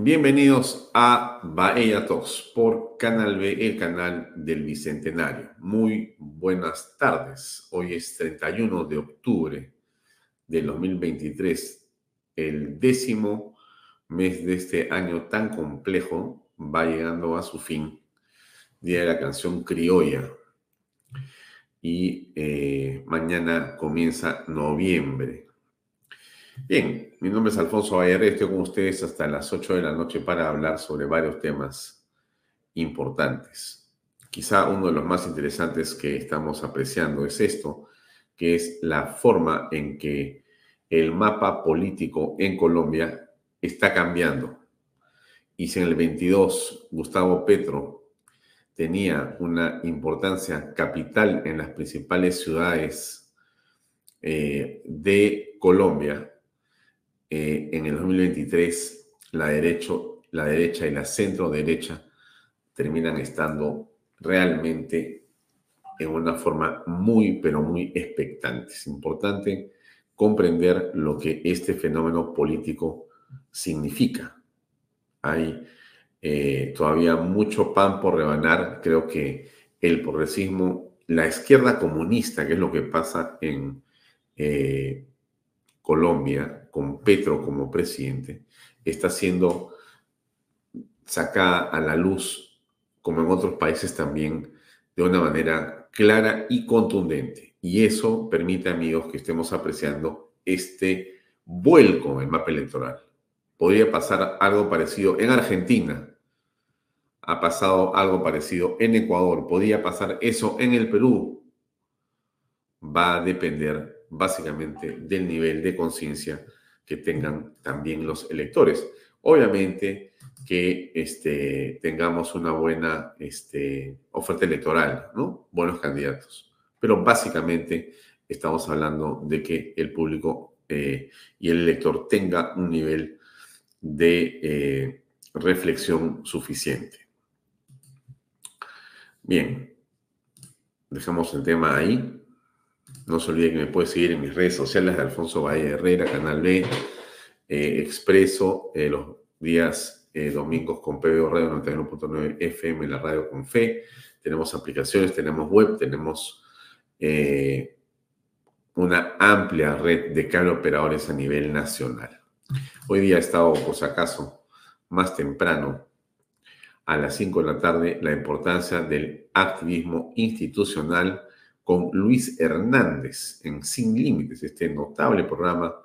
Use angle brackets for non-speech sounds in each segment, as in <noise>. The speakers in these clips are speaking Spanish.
bienvenidos a Bahía Talks por Canal B, el canal del Bicentenario. Muy buenas tardes. Hoy es 31 de octubre del 2023 el décimo mes de este año tan complejo va llegando a su fin, Día de la Canción Criolla. Y eh, mañana comienza noviembre. Bien, mi nombre es Alfonso Vallarre, estoy con ustedes hasta las 8 de la noche para hablar sobre varios temas importantes. Quizá uno de los más interesantes que estamos apreciando es esto, que es la forma en que el mapa político en Colombia está cambiando. Y si en el 22 Gustavo Petro tenía una importancia capital en las principales ciudades eh, de Colombia, eh, en el 2023 la, derecho, la derecha y la centro derecha terminan estando realmente en una forma muy, pero muy expectante. Es importante comprender lo que este fenómeno político significa. Hay eh, todavía mucho pan por rebanar. Creo que el progresismo, la izquierda comunista, que es lo que pasa en eh, Colombia con Petro como presidente, está siendo sacada a la luz, como en otros países también, de una manera clara y contundente. Y eso permite, amigos, que estemos apreciando este vuelco en el mapa electoral. Podría pasar algo parecido en Argentina. Ha pasado algo parecido en Ecuador. Podría pasar eso en el Perú. Va a depender básicamente del nivel de conciencia que tengan también los electores. Obviamente que este, tengamos una buena este, oferta electoral, ¿no? Buenos candidatos pero básicamente estamos hablando de que el público eh, y el elector tenga un nivel de eh, reflexión suficiente. Bien, dejamos el tema ahí. No se olvide que me puede seguir en mis redes sociales de Alfonso Valle Herrera, Canal B, eh, Expreso, los días domingos con PBO Radio 91.9 FM, la radio con fe. Tenemos aplicaciones, tenemos web, tenemos eh, una amplia red de cable operadores a nivel nacional. Hoy día ha estado, por si acaso, más temprano, a las 5 de la tarde, la importancia del activismo institucional con Luis Hernández en Sin Límites, este notable programa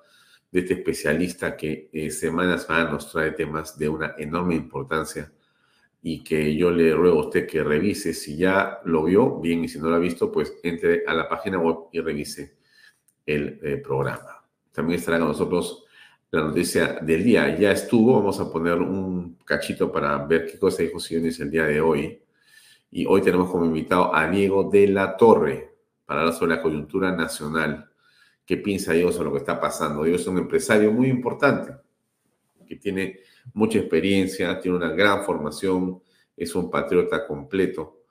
de este especialista que eh, semana nos trae temas de una enorme importancia y que yo le ruego a usted que revise. Si ya lo vio, bien, y si no lo ha visto, pues entre a la página web y revise el eh, programa. También estará con nosotros la noticia del día. Ya estuvo, vamos a poner un cachito para ver qué cosa dijo Sionis el día de hoy. Y hoy tenemos como invitado a Diego de la Torre para hablar sobre la coyuntura nacional. ¿Qué piensa Diego sobre lo que está pasando? Diego es un empresario muy importante que tiene mucha experiencia, tiene una gran formación, es un patriota completo,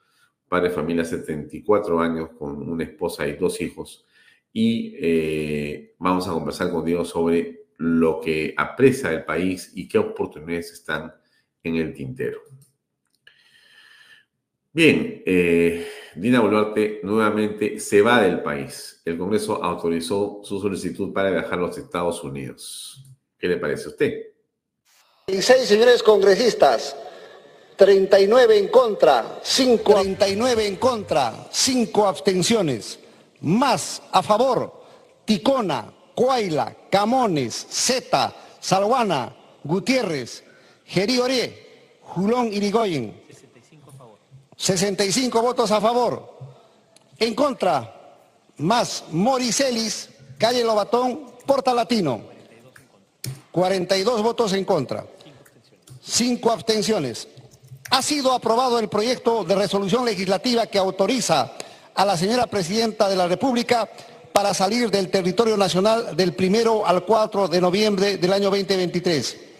padre de familia, 74 años, con una esposa y dos hijos. Y eh, vamos a conversar con Diego sobre lo que aprecia el país y qué oportunidades están en el tintero. Bien, eh, Dina Boluarte nuevamente se va del país. El Congreso autorizó su solicitud para viajar a los Estados Unidos. ¿Qué le parece a usted? 16 señores congresistas, 39 en contra, 5 39 en contra, 5 abstenciones, más a favor, Ticona, Coaila, Camones, Zeta, Salguana, Gutiérrez, Geri Julón Irigoyen. 65 a favor. 65 votos a favor. En contra, más Moricelis, Calle Lobatón, Porta Latino. 42 votos en contra. 5 abstenciones. Ha sido aprobado el proyecto de resolución legislativa que autoriza a la señora Presidenta de la República para salir del territorio nacional del primero al 4 de noviembre del año 2023.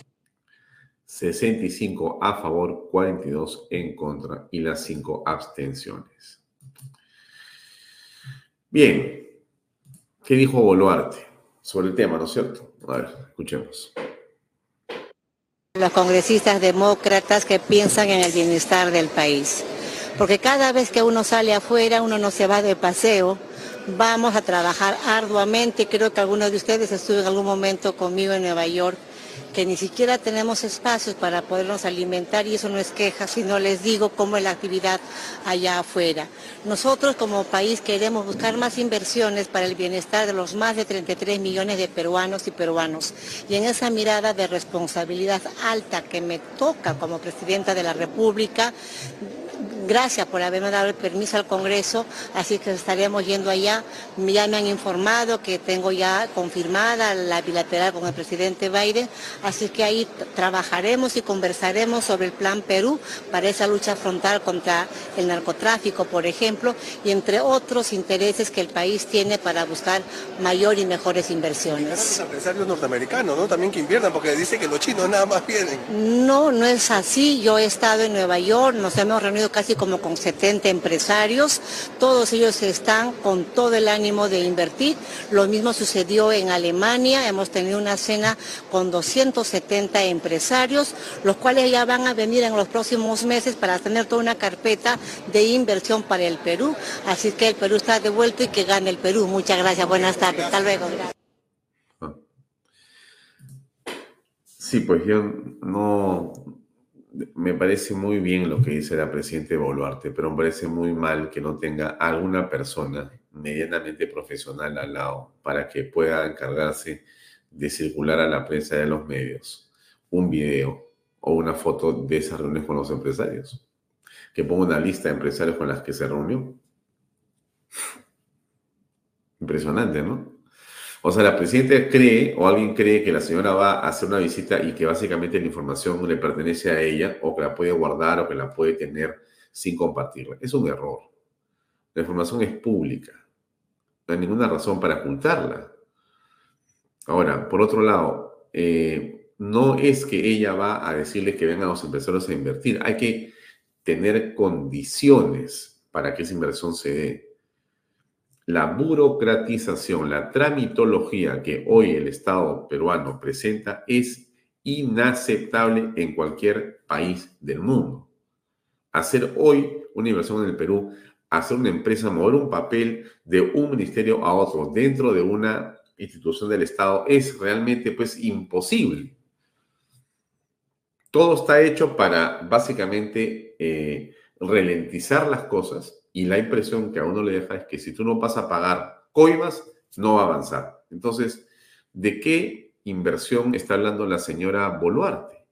65 a favor, 42 en contra y las 5 abstenciones. Bien, ¿qué dijo Boluarte sobre el tema, no es cierto? A ver, escuchemos. Los congresistas demócratas que piensan en el bienestar del país. Porque cada vez que uno sale afuera, uno no se va de paseo, Vamos a trabajar arduamente. Creo que algunos de ustedes estuvo en algún momento conmigo en Nueva York que ni siquiera tenemos espacios para podernos alimentar y eso no es queja, sino les digo cómo es la actividad allá afuera. Nosotros como país queremos buscar más inversiones para el bienestar de los más de 33 millones de peruanos y peruanos. Y en esa mirada de responsabilidad alta que me toca como presidenta de la República, gracias por haberme dado el permiso al Congreso, así que estaríamos yendo allá. Ya me han informado que tengo ya confirmada la bilateral con el presidente Biden, así que ahí trabajaremos y conversaremos sobre el Plan Perú para esa lucha frontal contra el narcotráfico, por ejemplo, y entre otros intereses que el país tiene para buscar mayor y mejores inversiones. Los empresarios norteamericanos, ¿no? También que inviertan, porque dice que los chinos nada más vienen. No, no es así. Yo he estado en Nueva York, nos hemos reunido casi como con 70 empresarios, todos ellos están con todo el ánimo de invertir. Lo mismo sucedió en Alemania, hemos tenido una cena con 270 empresarios, los cuales ya van a venir en los próximos meses para tener toda una carpeta de inversión para el Perú. Así que el Perú está devuelto y que gane el Perú. Muchas gracias, buenas tardes, hasta luego. Sí, pues yo no, me parece muy bien lo que dice la presidenta Boluarte, pero me parece muy mal que no tenga alguna persona medianamente profesional al lado para que pueda encargarse de circular a la prensa de los medios un video o una foto de esas reuniones con los empresarios. Que ponga una lista de empresarios con las que se reunió. Impresionante, ¿no? O sea, la presidenta cree o alguien cree que la señora va a hacer una visita y que básicamente la información le pertenece a ella o que la puede guardar o que la puede tener sin compartirla. Es un error. La información es pública. No hay ninguna razón para ocultarla. Ahora, por otro lado, eh, no es que ella va a decirle que vengan los empresarios a invertir. Hay que tener condiciones para que esa inversión se dé la burocratización, la tramitología que hoy el Estado peruano presenta es inaceptable en cualquier país del mundo. Hacer hoy una inversión en el Perú, hacer una empresa, mover un papel de un ministerio a otro dentro de una institución del Estado es realmente pues imposible. Todo está hecho para básicamente eh, ralentizar las cosas y la impresión que a uno le deja es que si tú no vas a pagar coimas, no va a avanzar. Entonces, ¿de qué inversión está hablando la señora Boluarte?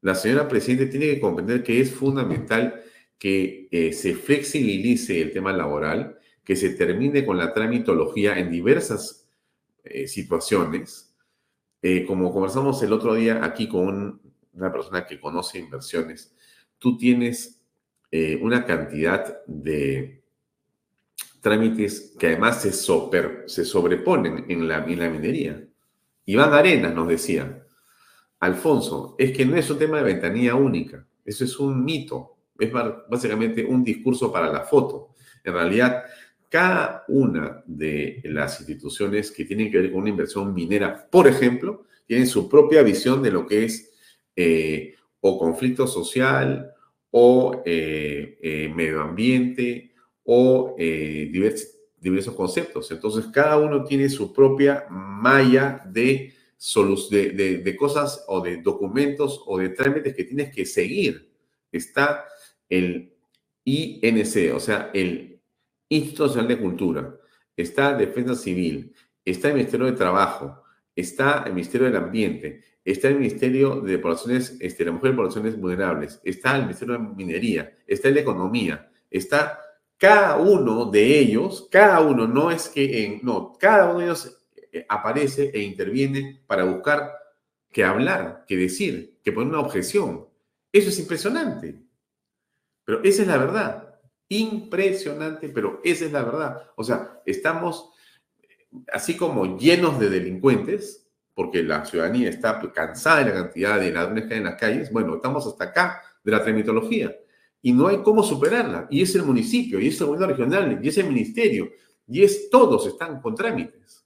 La señora presidenta tiene que comprender que es fundamental que eh, se flexibilice el tema laboral, que se termine con la tramitología en diversas eh, situaciones. Eh, como conversamos el otro día aquí con una persona que conoce inversiones, tú tienes eh, una cantidad de trámites que además se, se sobreponen en la, en la minería. Iván Arenas nos decía, Alfonso, es que no es un tema de ventanilla única, eso es un mito, es básicamente un discurso para la foto. En realidad, cada una de las instituciones que tienen que ver con una inversión minera, por ejemplo, tienen su propia visión de lo que es eh, o conflicto social o eh, eh, medio ambiente o diversos conceptos. Entonces, cada uno tiene su propia malla de, de, de cosas o de documentos o de trámites que tienes que seguir. Está el INC, o sea, el Instituto de Cultura, está Defensa Civil, está el Ministerio de Trabajo, está el Ministerio del Ambiente, está el Ministerio de Poblaciones, este, la Mujer de Poblaciones Vulnerables, está el Ministerio de Minería, está el Economía, está cada uno de ellos, cada uno, no es que en, no, cada uno de ellos eh, aparece e interviene para buscar que hablar, que decir, que poner una objeción. Eso es impresionante. Pero esa es la verdad. Impresionante, pero esa es la verdad. O sea, estamos así como llenos de delincuentes, porque la ciudadanía está cansada de la cantidad de ladrones que hay en las calles, bueno, estamos hasta acá de la tramitología y no hay cómo superarla. Y es el municipio, y es el gobierno regional, y es el ministerio, y es todos están con trámites.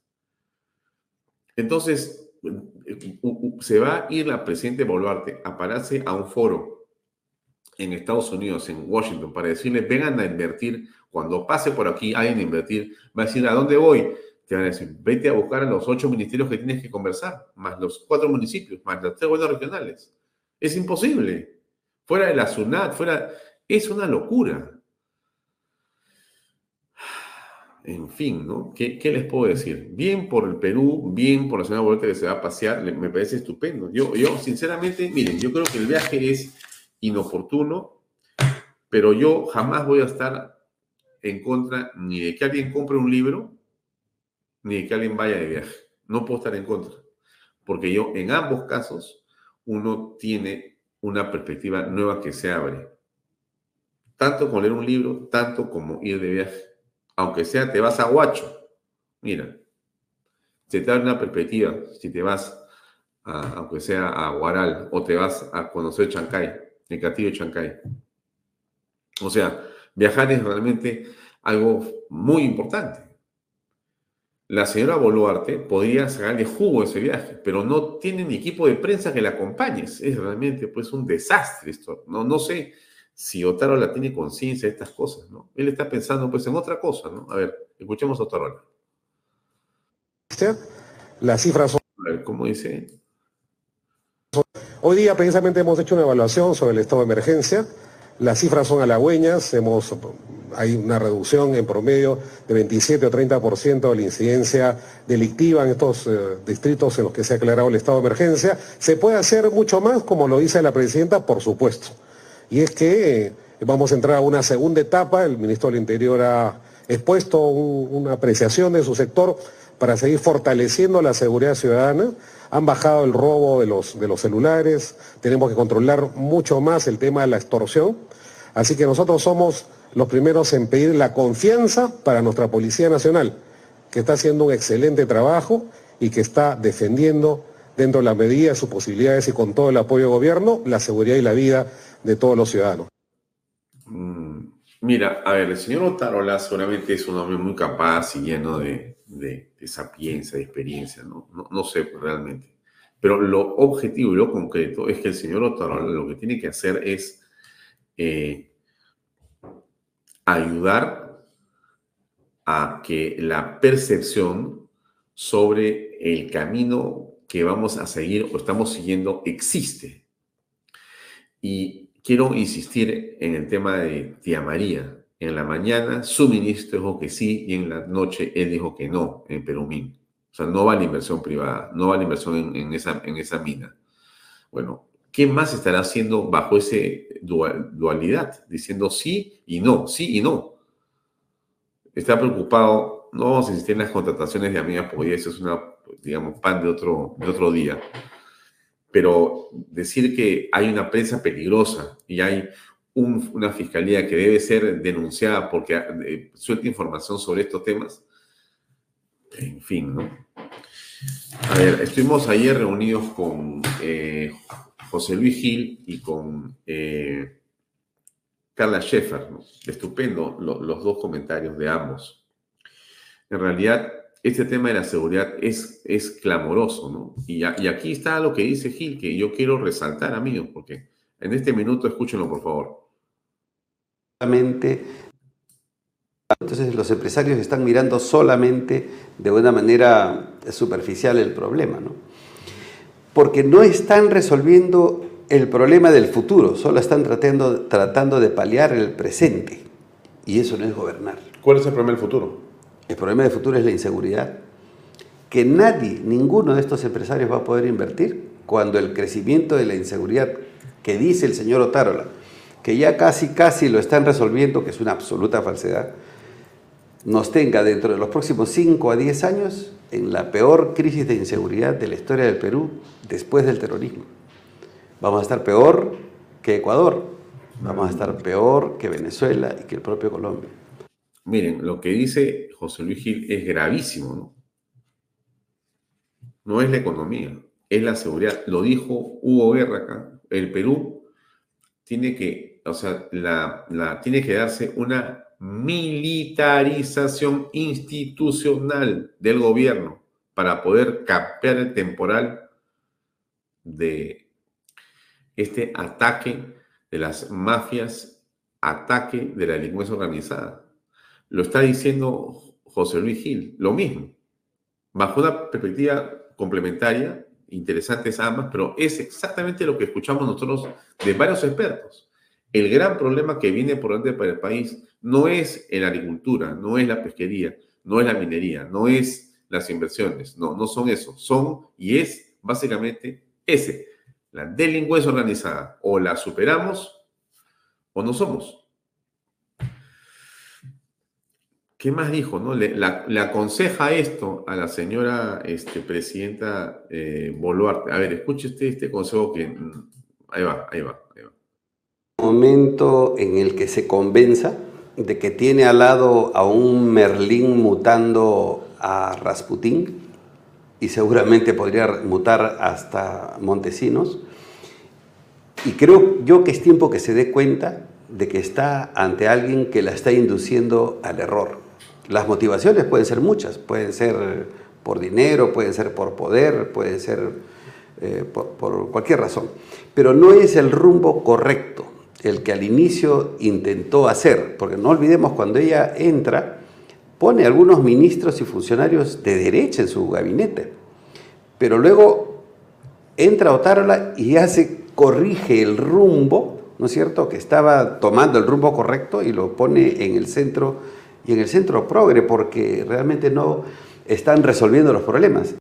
Entonces, se va a ir la presidente Boluarte a pararse a un foro en Estados Unidos, en Washington, para decirles, vengan a invertir, cuando pase por aquí alguien a invertir, va a decir, ¿a dónde voy? Te van a decir, vete a buscar a los ocho ministerios que tienes que conversar, más los cuatro municipios, más los tres gobiernos regionales. Es imposible. Fuera de la SUNAT, fuera... Es una locura. En fin, ¿no? ¿Qué, les puedo decir? Bien por el Perú, bien por la señora Boleta que se va a pasear, me parece estupendo. Yo, yo, sinceramente, miren, yo creo que el viaje es inoportuno, pero yo jamás voy a estar en contra ni de que alguien compre un libro, ni que alguien vaya de viaje. No puedo estar en contra, porque yo en ambos casos uno tiene una perspectiva nueva que se abre. Tanto con leer un libro, tanto como ir de viaje. Aunque sea te vas a Huacho, mira, se te abre una perspectiva si te vas, aunque sea a Guaral, o te vas a conocer Chancay el castillo de Chancay. O sea, viajar es realmente algo muy importante. La señora Boluarte podría sacarle jugo a ese viaje, pero no tiene ni equipo de prensa que la acompañe. Es realmente pues un desastre esto. No, no sé si Otaro la tiene conciencia de estas cosas, ¿no? Él está pensando pues en otra cosa, ¿no? A ver, escuchemos a Otaro. Las cifras son... A ver, ¿cómo dice? Hoy día precisamente hemos hecho una evaluación sobre el estado de emergencia. Las cifras son halagüeñas, hemos, hay una reducción en promedio de 27 o 30% de la incidencia delictiva en estos eh, distritos en los que se ha aclarado el estado de emergencia. Se puede hacer mucho más, como lo dice la presidenta, por supuesto. Y es que eh, vamos a entrar a una segunda etapa, el ministro del Interior ha expuesto una apreciación de su sector para seguir fortaleciendo la seguridad ciudadana han bajado el robo de los, de los celulares, tenemos que controlar mucho más el tema de la extorsión. Así que nosotros somos los primeros en pedir la confianza para nuestra Policía Nacional, que está haciendo un excelente trabajo y que está defendiendo dentro de la medida de sus posibilidades y con todo el apoyo del gobierno la seguridad y la vida de todos los ciudadanos. Mm, mira, a ver, el señor Otarola seguramente es un hombre muy capaz y lleno de, de, sapiencia, de experiencia, ¿no? ¿no? sé realmente. Pero lo objetivo y lo concreto es que el señor Otarola lo que tiene que hacer es eh, ayudar a que la percepción sobre el camino que vamos a seguir o estamos siguiendo existe. Y quiero insistir en el tema de Tía María. En la mañana su ministro dijo que sí y en la noche él dijo que no en Perumín. O sea, no va la inversión privada, no va la inversión en, esa, en esa mina. Bueno, ¿qué más estará haciendo bajo esa dualidad? Diciendo sí y no, sí y no. Está preocupado, no vamos a insistir en las contrataciones de amigas porque eso es una digamos, pan de otro, de otro día. Pero decir que hay una prensa peligrosa y hay una fiscalía que debe ser denunciada porque eh, suelta información sobre estos temas, en fin, ¿no? A ver, estuvimos ayer reunidos con eh, José Luis Gil y con eh, Carla Scheffer, ¿no? Estupendo los dos comentarios de ambos. En realidad, este tema de la seguridad es, es clamoroso, ¿no? Y aquí está lo que dice Gil, que yo quiero resaltar, amigos, porque en este minuto escúchenlo, por favor. Entonces los empresarios están mirando solamente de una manera superficial el problema, ¿no? Porque no están resolviendo el problema del futuro, solo están tratando, tratando de paliar el presente. Y eso no es gobernar. ¿Cuál es el problema del futuro? El problema del futuro es la inseguridad. Que nadie, ninguno de estos empresarios va a poder invertir cuando el crecimiento de la inseguridad que dice el señor Otárola, que ya casi, casi lo están resolviendo, que es una absoluta falsedad, nos tenga dentro de los próximos 5 a 10 años en la peor crisis de inseguridad de la historia del Perú después del terrorismo. Vamos a estar peor que Ecuador, vamos a estar peor que Venezuela y que el propio Colombia. Miren, lo que dice José Luis Gil es gravísimo, ¿no? No es la economía, es la seguridad. Lo dijo Hugo Guerra acá. El Perú tiene que, o sea, la, tiene que darse una militarización institucional del gobierno para poder capear el temporal de este ataque de las mafias, ataque de la delincuencia organizada. Lo está diciendo José Luis Gil, lo mismo, bajo una perspectiva complementaria, interesantes ambas, pero es exactamente lo que escuchamos nosotros de varios expertos. El gran problema que viene por delante para el país no es la agricultura, no es la pesquería, no es la minería, no es las inversiones, no, no son eso, son y es básicamente ese, la delincuencia organizada, o la superamos o no somos. ¿Qué más dijo? No? Le, aconseja esto a la señora este, presidenta eh, Boluarte. A ver, escuche usted este consejo que... Mm, ahí va, ahí va, ahí va. Momento en el que se convenza de que tiene al lado a un Merlín mutando a Rasputín y seguramente podría mutar hasta Montesinos. Y creo yo que es tiempo que se dé cuenta de que está ante alguien que la está induciendo al error. Las motivaciones pueden ser muchas, pueden ser por dinero, pueden ser por poder, pueden ser eh, por, por cualquier razón, pero no es el rumbo correcto el que al inicio intentó hacer, porque no olvidemos cuando ella entra, pone algunos ministros y funcionarios de derecha en su gabinete, pero luego entra Otárola y hace, corrige el rumbo, ¿no es cierto?, que estaba tomando el rumbo correcto y lo pone en el centro, y en el centro progre, porque realmente no están resolviendo los problemas.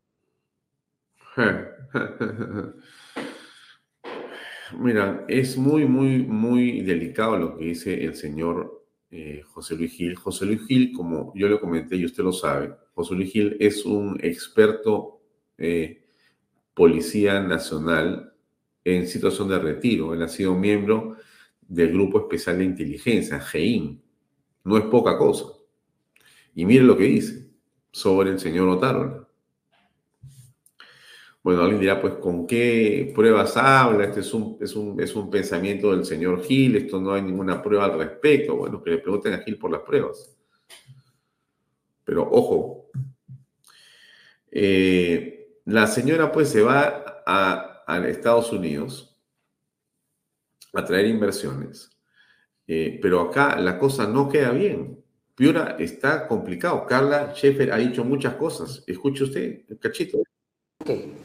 <laughs> Mira, es muy, muy, muy delicado lo que dice el señor eh, José Luis Gil. José Luis Gil, como yo le comenté y usted lo sabe, José Luis Gil es un experto eh, policía nacional en situación de retiro. Él ha sido miembro del Grupo Especial de Inteligencia, GEIN. No es poca cosa. Y mire lo que dice sobre el señor Otárola. Bueno, alguien dirá, pues, ¿con qué pruebas habla? Este es un, es un, es un pensamiento del señor Gil, esto no hay ninguna prueba al respecto. Bueno, que le pregunten a Gil por las pruebas. Pero ojo, eh, la señora pues se va a, a, Estados Unidos a traer inversiones, eh, pero acá la cosa no queda bien. Piura está complicado. Carla Sheffer ha dicho muchas cosas. Escuche usted, cachito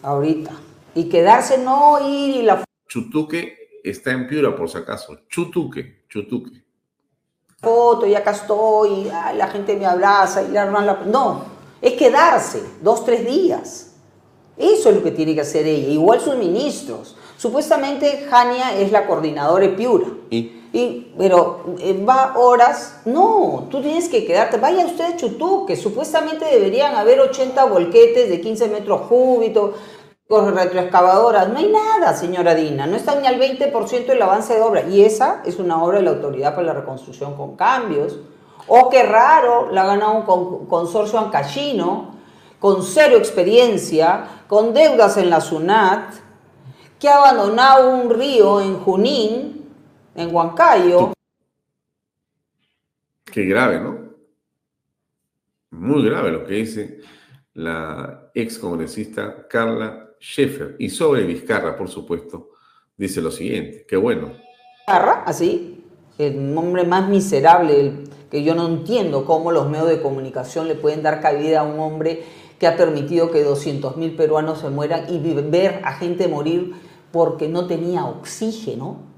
ahorita. Y quedarse, no ir y la... Chutuque está en Piura, por si acaso. Chutuque, Chutuque. Foto, y acá estoy, la gente me abraza y la... No, es quedarse dos, tres días. Eso es lo que tiene que hacer ella. Igual sus ministros. Supuestamente Jania es la coordinadora de Piura. ¿Y? Y, pero eh, va horas, no, tú tienes que quedarte, vaya usted a Chutú, que supuestamente deberían haber 80 volquetes de 15 metros cúbitos, con retroexcavadoras, no hay nada, señora Dina, no está ni al 20% del avance de obra. Y esa es una obra de la Autoridad para la Reconstrucción con Cambios. O qué raro, la ha ganado un consorcio ancachino, con cero experiencia, con deudas en la SUNAT, que ha abandonado un río en Junín, en Huancayo. Qué grave, ¿no? Muy grave lo que dice la ex congresista Carla Schaeffer. Y sobre Vizcarra, por supuesto, dice lo siguiente, qué bueno. Vizcarra, así, el hombre más miserable, que yo no entiendo cómo los medios de comunicación le pueden dar cabida a un hombre que ha permitido que 200.000 peruanos se mueran y ver a gente morir porque no tenía oxígeno.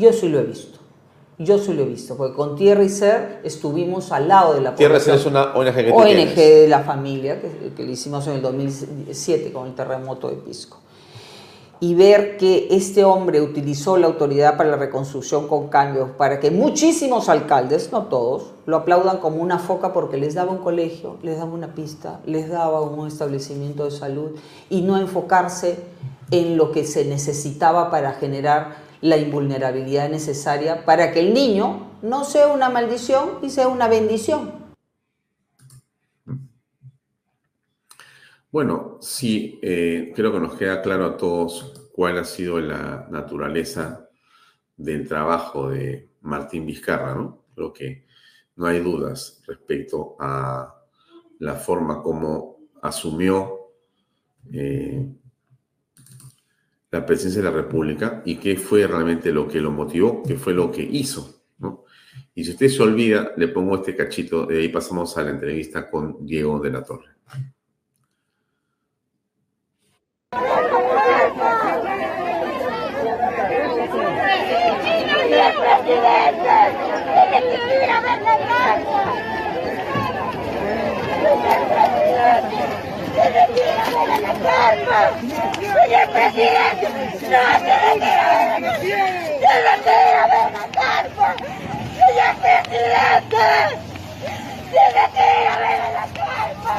Yo sí lo he visto. Yo sí lo he visto, porque con Tierra y Ser estuvimos al lado de la Tierra y Ser es una ONG que ONG de la familia, que, que le hicimos en el 2007 con el terremoto de Pisco. Y ver que este hombre utilizó la autoridad para la reconstrucción con cambios para que muchísimos alcaldes, no todos, lo aplaudan como una foca porque les daba un colegio, les daba una pista, les daba un establecimiento de salud y no enfocarse en lo que se necesitaba para generar la invulnerabilidad necesaria para que el niño no sea una maldición y sea una bendición. Bueno, sí, eh, creo que nos queda claro a todos cuál ha sido la naturaleza del trabajo de Martín Vizcarra, ¿no? Creo que no hay dudas respecto a la forma como asumió eh, la presidencia de la República y qué fue realmente lo que lo motivó, qué fue lo que hizo. ¿no? Y si usted se olvida, le pongo este cachito, de ahí pasamos a la entrevista con Diego de la Torre. Señor presidente, no se retira de la Se retira de la carpa. Señor presidente, se retira de la carpa.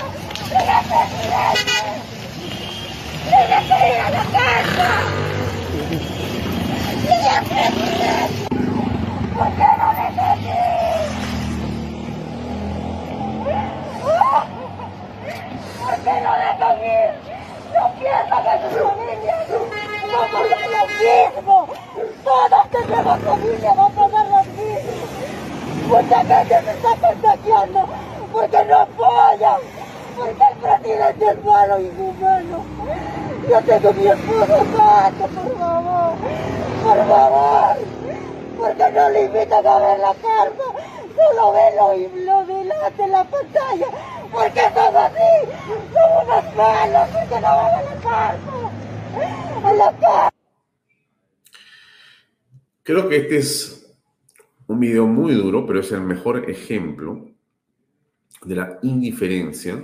Señor presidente, se retira de la carpa. Señor presidente, ¿por qué no me ¿Por qué no le no piensa que su familia va a lo mismo. Todos tenemos familia, va a pasar lo mismo. Mucha gente se está contagiando porque no apoya, porque el presidente es malo y inhumano. Yo tengo mi esposo santo, por favor, por favor, porque no le invitan a ver la carta, solo ve lo, lo delante en la pantalla. ¿Por qué somos así? Porque no van. A la casa. Creo que este es un video muy duro, pero es el mejor ejemplo de la indiferencia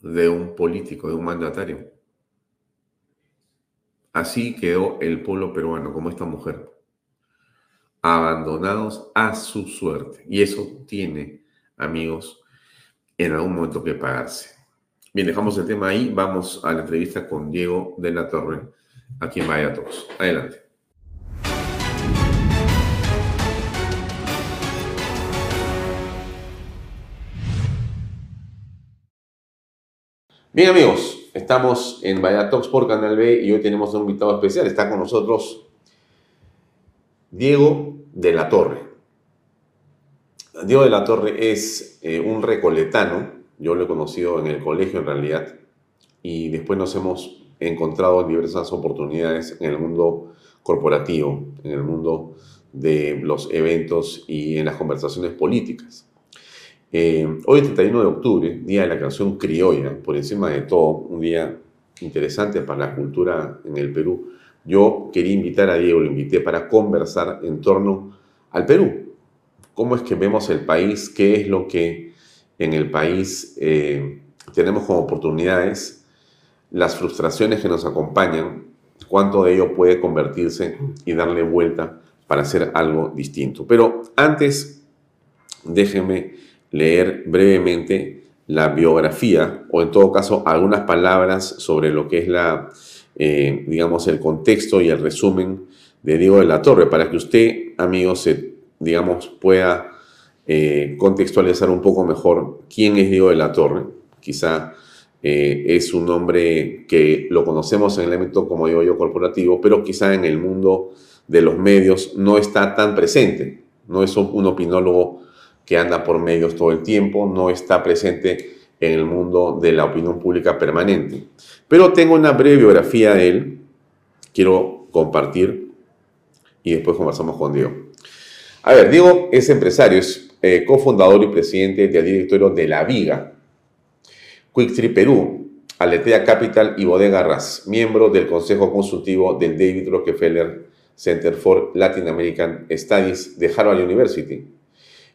de un político, de un mandatario. Así quedó el pueblo peruano, como esta mujer, abandonados a su suerte. Y eso tiene, amigos, en algún momento que pagarse. Bien, dejamos el tema ahí. Vamos a la entrevista con Diego de la Torre, aquí en Vaya. Adelante. Bien amigos, estamos en Vaya Talks por Canal B y hoy tenemos un invitado especial. Está con nosotros Diego de la Torre. Diego de la Torre es eh, un recoletano, yo lo he conocido en el colegio en realidad, y después nos hemos encontrado en diversas oportunidades en el mundo corporativo, en el mundo de los eventos y en las conversaciones políticas. Eh, hoy, 31 de octubre, Día de la Canción Criolla, por encima de todo, un día interesante para la cultura en el Perú. Yo quería invitar a Diego, lo invité para conversar en torno al Perú, cómo es que vemos el país, qué es lo que en el país eh, tenemos como oportunidades, las frustraciones que nos acompañan, cuánto de ello puede convertirse y darle vuelta para hacer algo distinto. Pero antes, déjenme leer brevemente la biografía o en todo caso algunas palabras sobre lo que es la, eh, digamos, el contexto y el resumen de Diego de la Torre, para que usted, amigos, se, digamos, pueda eh, contextualizar un poco mejor quién es Diego de la Torre. Quizá eh, es un hombre que lo conocemos en el elemento, como digo corporativo, pero quizá en el mundo de los medios no está tan presente. No es un opinólogo que anda por medios todo el tiempo, no está presente en el mundo de la opinión pública permanente. Pero tengo una breve biografía de él, quiero compartir y después conversamos con Diego. A ver, Diego es empresario, es eh, cofundador y presidente del directorio de La Viga, Quicktree Perú, Aletea Capital y Bodega Ras, miembro del Consejo Consultivo del David Rockefeller Center for Latin American Studies de Harvard University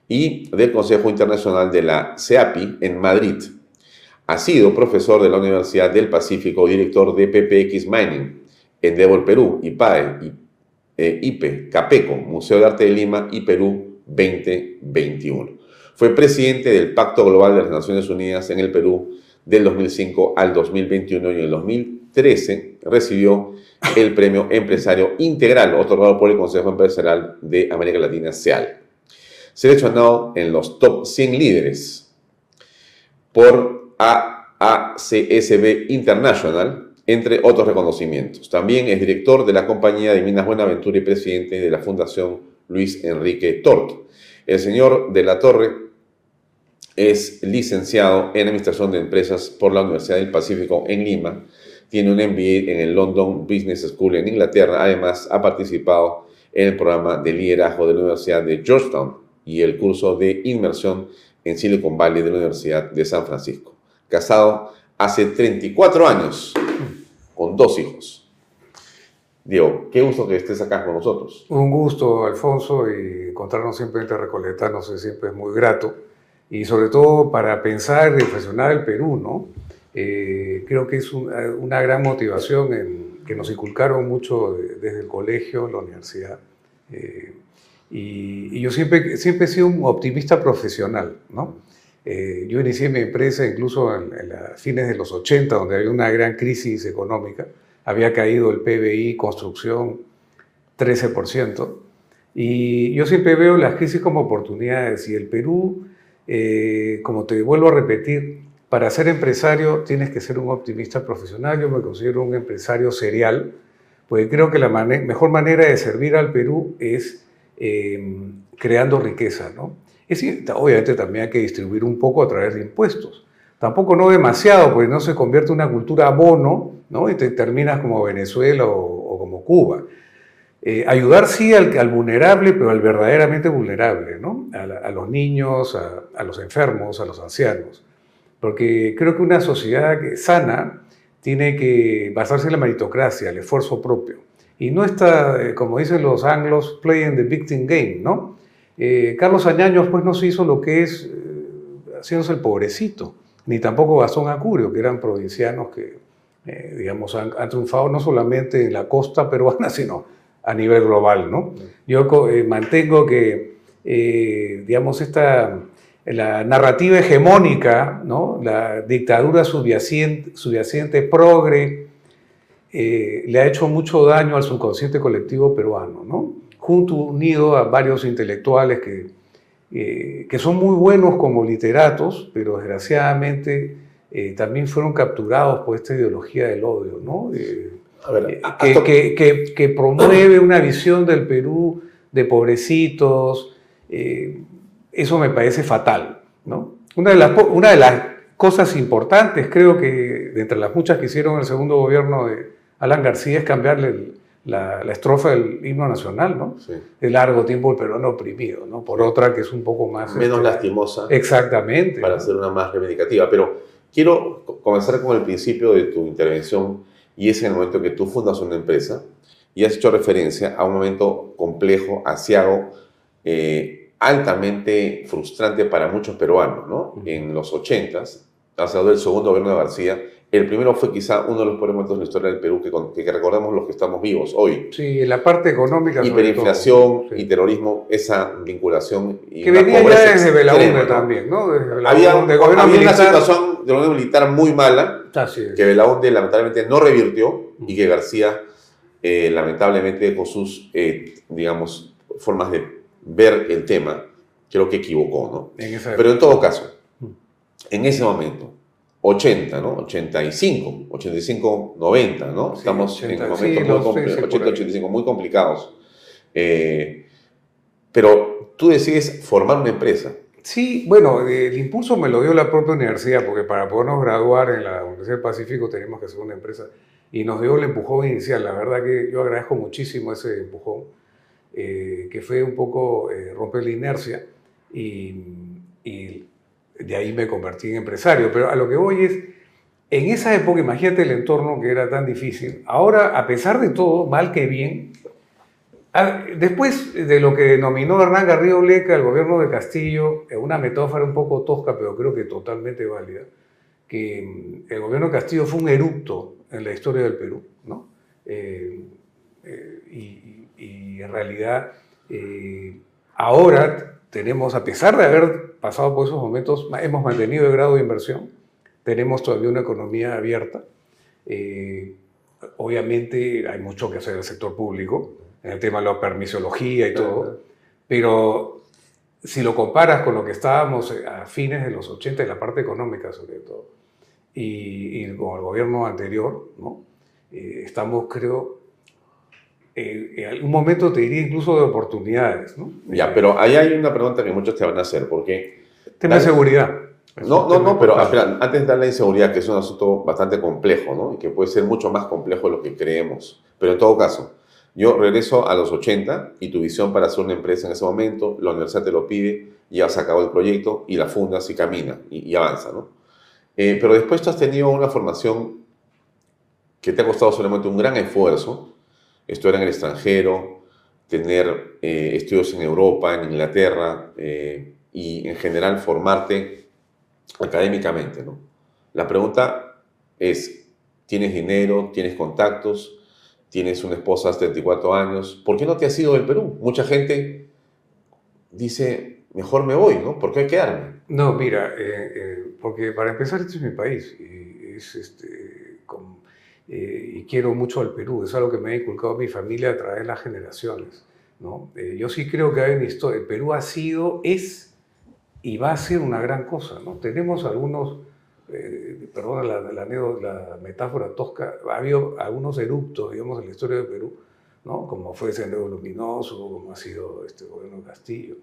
y del Consejo Internacional de la CEAPI en Madrid. Ha sido profesor de la Universidad del Pacífico, director de PPX Mining, Endeavor Perú, IPAE eh, IPE, CAPECO, Museo de Arte de Lima y Perú 2021. Fue presidente del Pacto Global de las Naciones Unidas en el Perú del 2005 al 2021 y en el 2013 recibió el premio Empresario Integral otorgado por el Consejo Empresarial de América Latina, SEAL. Seleccionado en los top 100 líderes por AACSB International entre otros reconocimientos. También es director de la Compañía de Minas Buenaventura y presidente de la Fundación Luis Enrique Tort. El señor de la Torre es licenciado en Administración de Empresas por la Universidad del Pacífico en Lima. Tiene un MBA en el London Business School en Inglaterra. Además, ha participado en el programa de liderazgo de la Universidad de Georgetown y el curso de inmersión en Silicon Valley de la Universidad de San Francisco. Casado hace 34 años con dos hijos. Diego, qué gusto que estés acá con nosotros. Un gusto, Alfonso, y encontrarnos siempre entre Recoleta, no sé, siempre es muy grato. Y sobre todo para pensar y reflexionar el Perú, ¿no? Eh, creo que es una gran motivación en, que nos inculcaron mucho desde el colegio, la universidad. Eh, y, yo siempre, siempre he sido un optimista profesional, ¿no? Eh, yo inicié mi empresa incluso en fines de los 80, donde había una gran crisis económica. Había caído el PBI, construcción, 13%. Y yo siempre veo las crisis como oportunidades. Y el Perú, eh, como te vuelvo a repetir, para ser empresario tienes que ser un optimista profesional. Yo me considero un empresario serial, porque creo que la mejor manera de servir al Perú es eh, creando riqueza, ¿no? Es, obviamente también hay que distribuir un poco a través de impuestos. Tampoco no demasiado, porque no se convierte en una cultura bono, ¿no? Y te terminas como Venezuela o, como Cuba. Eh, ayudar sí al, vulnerable, pero al verdaderamente vulnerable, ¿no? A, los niños, a, los enfermos, a los ancianos. Porque creo que una sociedad sana tiene que basarse en la meritocracia, el esfuerzo propio. Y no está, eh, como dicen los anglos, playing the victim game, ¿no? Eh, Carlos Añaños pues no se hizo lo que es eh, haciéndose el pobrecito, ni tampoco Gastón Acurio, que eran provincianos que, eh, digamos, han, triunfado no solamente en la costa peruana, <laughs> sino a nivel global, ¿no? Yo mantengo que, digamos, esta, la narrativa hegemónica, ¿no? La dictadura subyacente, subyacente progre, le ha hecho mucho daño al subconsciente colectivo peruano, ¿no? Junto, unido a varios intelectuales que, eh, que son muy buenos como literatos, pero desgraciadamente eh, también fueron capturados por esta ideología del odio, ¿no? Eh, que, que, que, promueve una visión del Perú de pobrecitos. eso me parece fatal, ¿no? Una de, las, una de las cosas importantes, creo que de entre las muchas que hicieron el segundo gobierno de Alan García, es cambiarle el, la, estrofa del himno nacional, ¿no? Sí. De largo tiempo el peruano oprimido, ¿no? Por otra que es un poco más... Menos este, lastimosa. Exactamente. Para hacer una más reivindicativa. Pero quiero comenzar con el principio de tu intervención y es en el momento que tú fundas una empresa y has hecho referencia a un momento complejo, asiago, eh, altamente frustrante para muchos peruanos, ¿no? En los 80s, alrededor del segundo gobierno de García, El primero fue quizá uno de los peores momentos de la historia del Perú que, que recordamos los que estamos vivos hoy. Sí, la parte económica. Hiperinflación sí. y terrorismo, esa vinculación. Y Que una venía ya desde ¿no? también, ¿no? Desde Había, de gobierno había una militar. situación de gobierno militar muy mala Así es. que Belaúnde lamentablemente no revirtió y que García eh, lamentablemente con sus, eh, digamos, formas de ver el tema, creo que equivocó, ¿no? En Pero en todo caso, en ese momento, 80, ¿no? 85, 85, 90, ¿no? Sí, Estamos 80, en momentos muy sí, sí, por 80, ahí. 85, muy complicados. Eh, pero tú decides formar una empresa. Sí, bueno, el impulso me lo dio la propia universidad, porque para podernos graduar en la Universidad del Pacífico teníamos que hacer una empresa y nos dio el empujón inicial. La verdad que yo agradezco muchísimo ese empujón, eh, que fue un poco eh, romper la inercia y, y de ahí me convertí en empresario. Pero a lo que voy es, en esa época, imagínate el entorno que era tan difícil. Ahora, a pesar de todo, mal que bien, Después de lo que denominó Hernán Garrido Leca, el gobierno de Castillo, una metáfora un poco tosca, pero creo que totalmente válida, que mm, el gobierno de Castillo fue un erupto en la historia del Perú, ¿no? Eh, eh, y en realidad eh, ahora tenemos, a pesar de haber pasado por esos momentos, hemos mantenido el grado de inversión, tenemos todavía una economía abierta. Eh, obviamente hay mucho que hacer en el sector público, en el tema de la permisología y todo, pero si lo comparas con lo que estábamos eh, a fines de los 80, en la parte económica sobre todo, y, y con el gobierno anterior, ¿no? Eh, estamos, creo, eh, en algún momento te diría incluso de oportunidades, ¿no? Ya, pero ahí hay una pregunta que muchos te van a hacer, porque... Tema de seguridad. No, no, no, pero espera, antes de dar la inseguridad, que es un asunto bastante complejo, ¿no? Y que puede ser mucho más complejo de lo que creemos. Pero en todo caso, yo regreso a los 80 y tu visión para hacer una empresa en ese momento, la universidad te lo pide, ya has acabado el proyecto y la fundas y camina y, y avanza, ¿no? Eh, pero después tú has tenido una formación que te ha costado solamente un gran esfuerzo, estudiar en el extranjero, tener eh, estudios en Europa, en Inglaterra, eh, y en general formarte académicamente, ¿no? La pregunta es, ¿tienes dinero? ¿Tienes contactos? ¿Tienes una esposa de 34 años? ¿Por qué no te has ido del Perú? Mucha gente dice, mejor me voy, ¿no? ¿Por qué quedarme? No, mira, eh, porque para empezar este es mi país y, es, este, con- eh, y quiero mucho al Perú, es algo que me ha inculcado mi familia a través de las generaciones. ¿no? Eh, yo sí creo que hay una historia, el Perú ha sido, es y va a ser una gran cosa. ¿no? Tenemos algunos, eh, perdona la, la, la metáfora tosca, ha habido algunos eruptos, digamos, en la historia del Perú, ¿no? como fue Sendero Luminoso, como ha sido este gobierno Castillo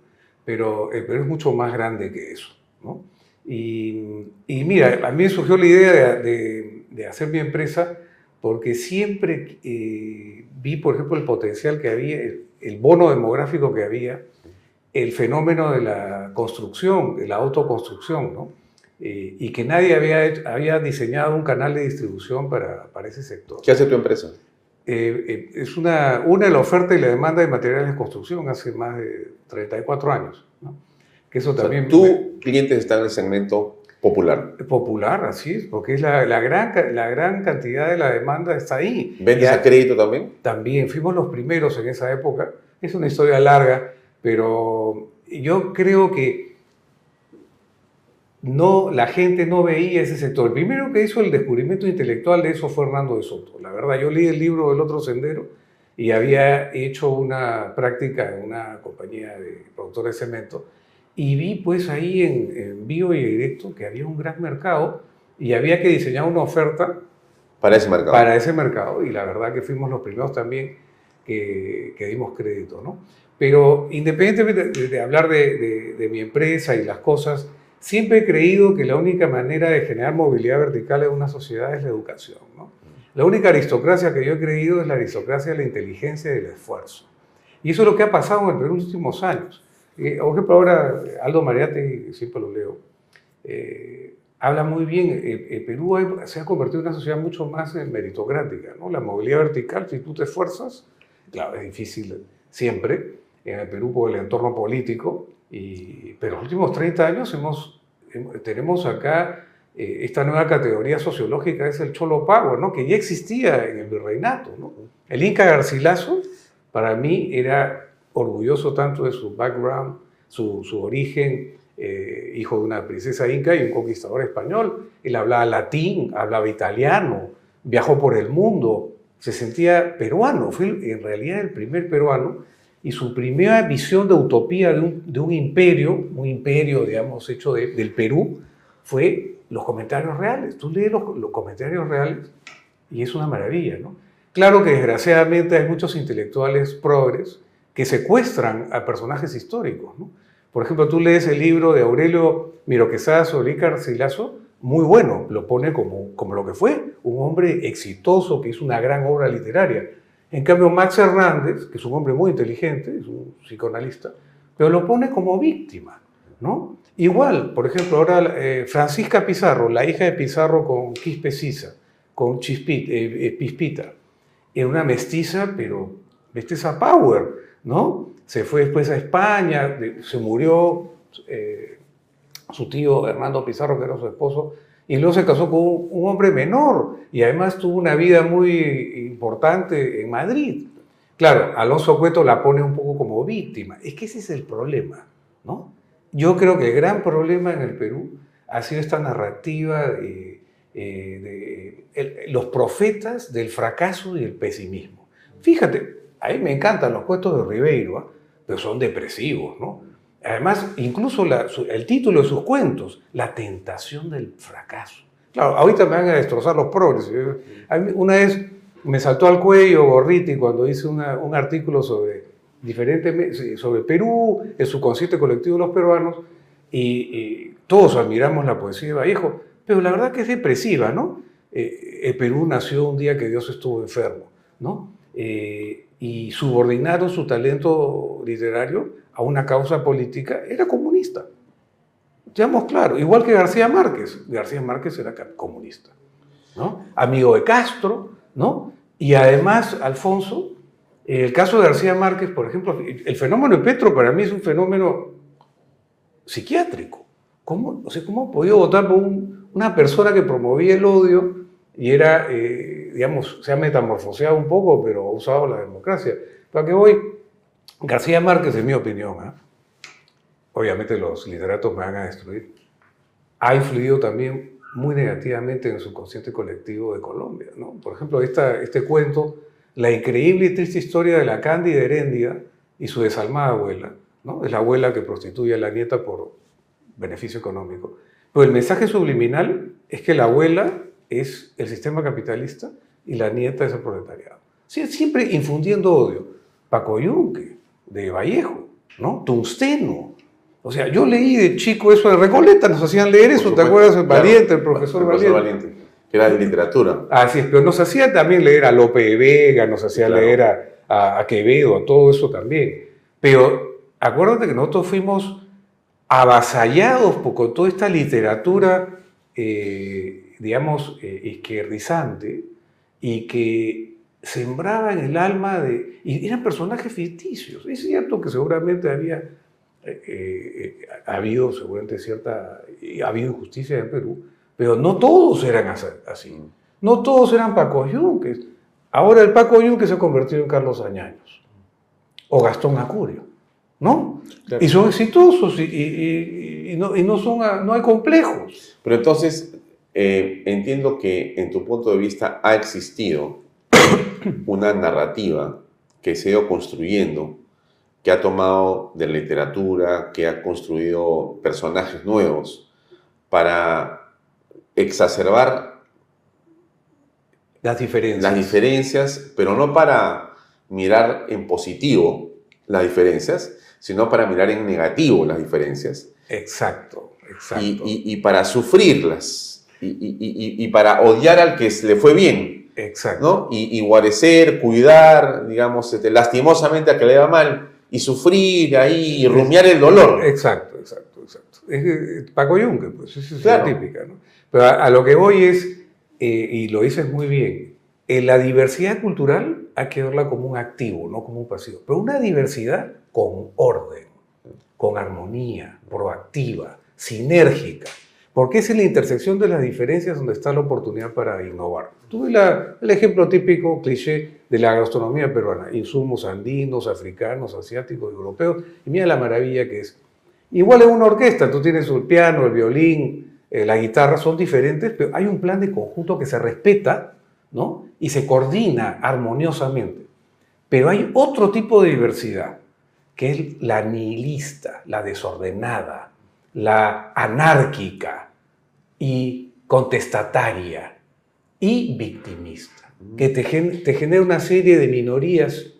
pero el Perú es mucho más grande que eso. ¿no? Y, y mira, a mí surgió la idea de, de- de hacer mi empresa porque siempre eh, vi, por ejemplo, el potencial que había, el, el bono demográfico que había, el fenómeno de la construcción, de la autoconstrucción, ¿no? Eh, y que nadie había, hecho- había diseñado un canal de distribución para, para ese sector. ¿Qué hace tu empresa? Eh, eh, es una, una la oferta y la demanda de materiales de construcción hace más de 34 años. ¿no? Que eso O sea, también tu clientes están en el segmento popular. popular, así es, porque es la, la, gran, la gran cantidad de la demanda está ahí. ¿Vendes a crédito también? También, fuimos los primeros en esa época. Es una historia larga, pero yo creo que no, la gente no veía ese sector. El primero que hizo el descubrimiento intelectual de eso fue Hernando de Soto. La verdad, yo leí el libro del otro sendero y había hecho una práctica en una compañía de productora de cemento y vi pues ahí en, en vivo y directo que había un gran mercado y había que diseñar una oferta Para ese mercado. para ese mercado y la verdad que fuimos los primeros también que, que dimos crédito, ¿no? Pero independientemente de, de hablar de, de- de mi empresa y las cosas, siempre he creído que la única manera de generar movilidad vertical en una sociedad es la educación, ¿no? La única aristocracia que yo he creído es la aristocracia de la inteligencia y del esfuerzo. Y eso es lo que ha pasado en el Perú en los últimos años. Eh, ejemplo, ahora Aldo Mariate, siempre lo leo, eh, habla muy bien, el, el Perú se ha convertido en una sociedad mucho más eh, meritocrática, ¿no? La movilidad vertical, si tú te esfuerzas, claro, es difícil siempre en el Perú por el entorno político, y, pero los últimos 30 años hemos, hem- tenemos acá eh, esta nueva categoría sociológica es el Cholo Power, ¿no? que ya existía en el virreinato. ¿no? El Inca Garcilaso, para mí, era orgulloso tanto de su background, su, su origen, eh, hijo de una princesa inca y un conquistador español. Él hablaba latín, hablaba italiano, viajó por el mundo, se sentía peruano, fue en realidad el primer peruano y su primera visión de utopía de un, de un imperio, un imperio, digamos, hecho de, del Perú, fue los comentarios reales. Tú lees los, los, comentarios reales y es una maravilla, ¿no? Claro que desgraciadamente hay muchos intelectuales progres que secuestran a personajes históricos, ¿no? Por ejemplo, tú lees el libro de Aurelio Miroquesada sobre Icar Silazo, muy bueno, lo pone como, como lo que fue, un hombre exitoso que hizo una gran obra literaria. En cambio, Max Hernández, que es un hombre muy inteligente, es un psicoanalista, pero lo pone como víctima, ¿no? Igual, por ejemplo, ahora eh, Francisca Pizarro, la hija de Pizarro con Quispe Sisa, con Chispita, eh, eh, Pispita, era una mestiza, pero mestiza power, ¿no? Se fue después a España, se murió eh, su tío Hernando Pizarro, que era su esposo, y luego se casó con un, hombre menor y además tuvo una vida muy importante en Madrid. Claro, Alonso Cueto la pone un poco como víctima. Es que ese es el problema, ¿no? Yo creo que el gran problema en el Perú ha sido esta narrativa de, eh, los profetas del fracaso y el pesimismo. Fíjate, a mí me encantan los cuentos de Ribeiro, ¿eh? pero son depresivos, ¿no? Además, incluso la, su, el título de sus cuentos, La tentación del fracaso. Claro, ahorita me van a destrozar los progres. Una vez me saltó al cuello Gorriti cuando hice una, un artículo sobre, diferentes, sobre Perú, el subconsciente colectivo de los peruanos, y, y, todos admiramos la poesía de Vallejo, pero la verdad que es depresiva, ¿no? Eh, el Perú nació un día que Dios estuvo enfermo, ¿no? Eh, y subordinaron su talento literario a una causa política, era comunista. Seamos claros, igual que García Márquez. García Márquez era comunista, ¿no? Amigo de Castro, ¿no? Y además, Alfonso, el caso de García Márquez, por ejemplo, el fenómeno de Petro para mí es un fenómeno psiquiátrico. ¿Cómo, o sea, ¿cómo ha podido votar por un, una persona que promovía el odio y era, eh, digamos, se ha metamorfoseado un poco, pero ha usado la democracia? ¿Para qué voy? García Márquez, en mi opinión, ¿eh? obviamente los literatos me van a destruir, ha influido también muy negativamente en el subconsciente colectivo de Colombia. ¿no? Por ejemplo, esta, este cuento, la increíble y triste historia de la Cándida Heréndida y su desalmada abuela. ¿no? Es la abuela que prostituye a la nieta por beneficio económico. Pero el mensaje subliminal es que la abuela es el sistema capitalista y la nieta es el proletariado. Siempre infundiendo odio. Paco Yunque, de Vallejo, ¿no? Tungsteno. O sea, yo leí de chico eso de Recoleta, nos hacían leer eso, ¿te acuerdas? El claro, Valiente, el profesor, el profesor Valiente. Valiente. Que era de literatura. Así es, pero nos hacía también leer a Lope de Vega, nos hacía claro. leer a, a, a, Quevedo, a todo eso también. Pero acuérdate que nosotros fuimos avasallados por toda esta literatura, eh, digamos, eh, izquierdizante, y que sembraba en el alma de... Y eran personajes ficticios. Es cierto que seguramente había eh, eh, ha habido seguramente cierta... Ha habido injusticia en Perú, pero no todos eran así. No todos eran Paco Yunques. Ahora el Paco Yunque se ha convertido en Carlos Añaños o Gastón Acurio, ¿no? Claro. Y son exitosos y, y, y, no, y no, son, no hay complejos. Pero entonces, eh, entiendo que en tu punto de vista ha existido una narrativa que se ha ido construyendo, que ha tomado de literatura, que ha construido personajes nuevos para exacerbar las diferencias. las diferencias, pero no para mirar en positivo las diferencias, sino para mirar en negativo las diferencias. Exacto, exacto. Y, y, y para sufrirlas, y, y, para odiar al que le fue bien. Exacto. ¿no? Y, y guarecer, cuidar, digamos, este, lastimosamente a que le va mal, y sufrir ahí, y rumiar el dolor. Exacto, exacto, exacto. Es Paco Yunque, pues, es claro. la típica, ¿no? Pero a, a, lo que voy es, eh, y lo dices muy bien, en la diversidad cultural hay que verla como un activo, no como un pasivo, pero una diversidad con orden, con armonía, proactiva, sinérgica. Porque es en la intersección de las diferencias donde está la oportunidad para innovar. Tuve el ejemplo típico, cliché, de la gastronomía peruana. Insumos andinos, africanos, asiáticos, europeos. Y mira la maravilla que es. Igual en una orquesta, tú tienes el piano, el violín, eh, la guitarra, son diferentes, pero hay un plan de conjunto que se respeta ¿no? y se coordina armoniosamente. Pero hay otro tipo de diversidad, que es la nihilista, la desordenada, la anárquica y contestataria y victimista, que te, gen- te genera una serie de minorías,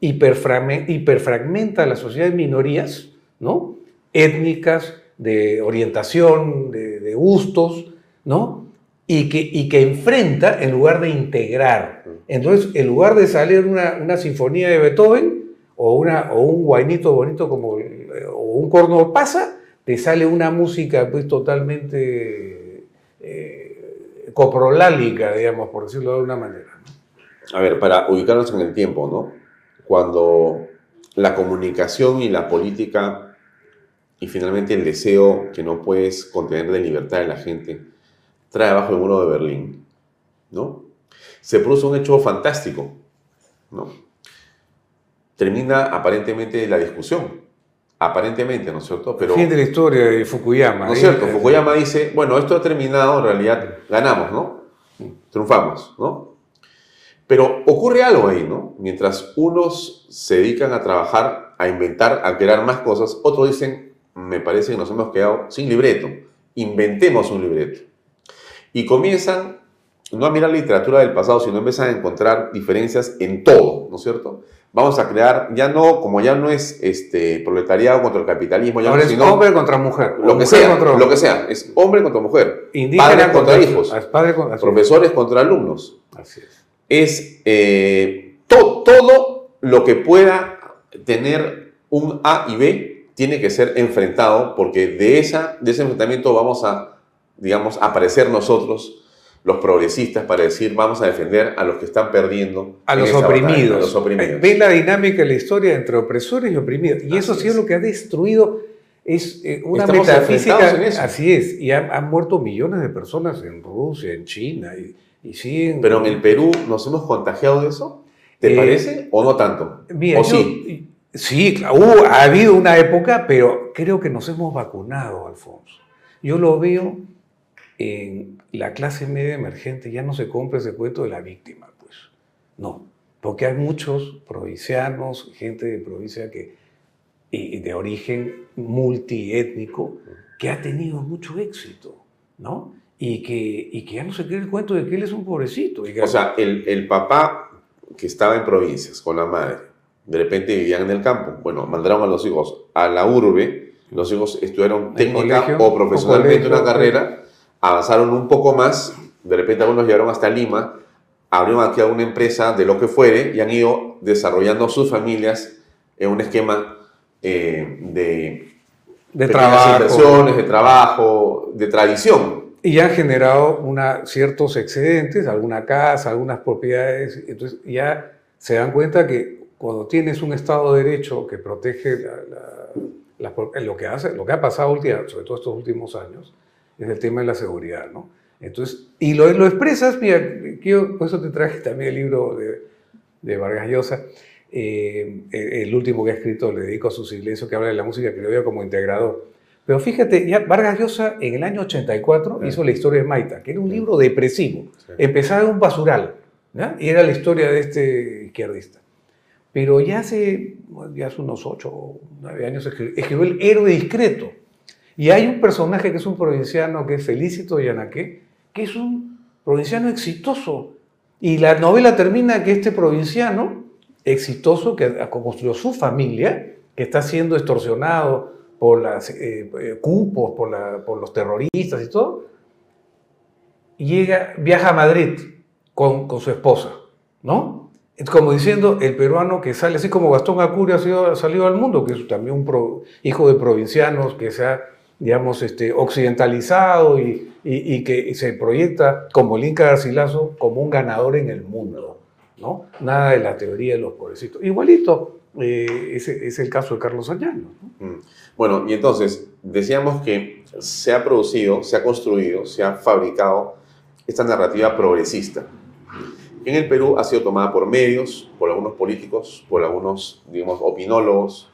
hiperfragme- hiperfragmenta la sociedad en minorías, ¿no? étnicas, de orientación, de, de gustos, ¿no? Y que, y que enfrenta en lugar de integrar. Entonces, en lugar de salir una, una sinfonía de Beethoven o, una, o un guainito bonito como o un corno pasa, te sale una música pues totalmente eh, coprolálica, digamos, por decirlo de alguna manera. A ver, para ubicarnos en el tiempo, ¿no? Cuando la comunicación y la política y finalmente el deseo que no puedes contener de libertad de la gente trae abajo el muro de Berlín, ¿no? Se produce un hecho fantástico, ¿no? Termina aparentemente la discusión, aparentemente, ¿no es cierto? Pero fin de la historia de Fukuyama. ¿No es ¿eh? cierto? Fukuyama dice, bueno, esto ha terminado, en realidad ganamos, ¿no? Triunfamos, ¿no? Pero ocurre algo ahí, ¿no? Mientras unos se dedican a trabajar, a inventar, a crear más cosas, otros dicen, me parece que nos hemos quedado sin libreto, inventemos un libreto. Y comienzan no a mirar literatura del pasado, sino empiezan a encontrar diferencias en todo, ¿no es cierto? Vamos a crear, ya no, como ya no es este proletariado contra el capitalismo, ya Ahora no, es sino hombre contra mujer. lo que mujer sea, contra lo que sea, es hombre contra mujer, Indígena padres contra, contra- hijos, padre con- profesores contra alumnos. Así es. Es eh, to- todo lo que pueda tener un A y B tiene que ser enfrentado porque de, esa, de ese enfrentamiento vamos a, digamos, aparecer nosotros, los progresistas, para decir vamos a defender a los que están perdiendo. A los batalla, oprimidos. a los oprimidos. Eh, Ve la dinámica de la historia entre opresores y oprimidos. Y eso Así sí es lo que ha destruido. Es eh, una Estamos metafísica. enfrentados en eso. Así es. Y han, han muerto millones de personas en Rusia, en China. Y, y siguen. Pero en el Perú nos hemos contagiado de eso. ¿Te Eh, parece? ¿O no tanto? Mira, ¿O yo- sí? Sí, claro, hubo- ha habido una época, pero creo que nos hemos vacunado, Alfonso. Yo lo veo en la clase media emergente, ya no se compra ese cuento de la víctima, pues. No, porque hay muchos provincianos, gente de provincia que, y de origen multiétnico, que ha tenido mucho éxito, ¿no? Y que, y que ya no se cree el cuento de que él es un pobrecito. y que- O sea, el, el papá que estaba en provincias con la madre, de repente vivían en el campo. Bueno, mandaron a los hijos a la urbe, los hijos estudiaron técnica colegio, o profesionalmente o una colegio, carrera, avanzaron un poco más, de repente algunos llegaron hasta Lima, abrieron aquí alguna empresa de lo que fuere y han ido desarrollando sus familias en un esquema eh, de, de trabajo. inversiones, de trabajo, de tradición. Y han generado una, ciertos excedentes, alguna casa, algunas propiedades. Entonces ya se dan cuenta que cuando tienes un Estado de Derecho que protege la- la- la lo, que hace, lo que ha pasado última- sobre todo estos últimos años, es el tema de la seguridad. ¿no? Entonces, y lo, lo expresas, mira, que yo, por eso te traje también el libro de, de Vargas Llosa, eh, el, último que ha escrito, le dedico a su silencio, que habla de la música criolla como integrador. Pero fíjate, ya Vargas Llosa en el año 84 hizo La historia de Maita, que era un libro depresivo. Empezaba en un basural, ¿ya? y era la historia de este izquierdista. Pero ya hace, ya hace unos 8 o 9 años escribió, escribió El héroe discreto. Y hay un personaje que es un provinciano, que es Felicito Yanaqué, que es un provinciano exitoso. Y la novela termina que este provinciano exitoso, que construyó su familia, que está siendo extorsionado por los cupos, por, la- por los terroristas y todo, llega, viaja a Madrid con, su esposa, ¿no? Como diciendo el peruano que sale, así como Gastón Acurio ha, salido al mundo, que es también un hijo de provincianos que se ha, digamos, este, occidentalizado y, y- y que se proyecta como el Inca Garcilaso como un ganador en el mundo, ¿no? Nada de la teoría de los pobrecitos. Igualito, eh, ese es el caso de Carlos Añano. ¿no? Mm. Bueno, y entonces, decíamos que se ha producido, se ha construido, se ha fabricado esta narrativa progresista. En el Perú ha sido tomada por medios, por algunos políticos, por algunos, digamos, opinólogos,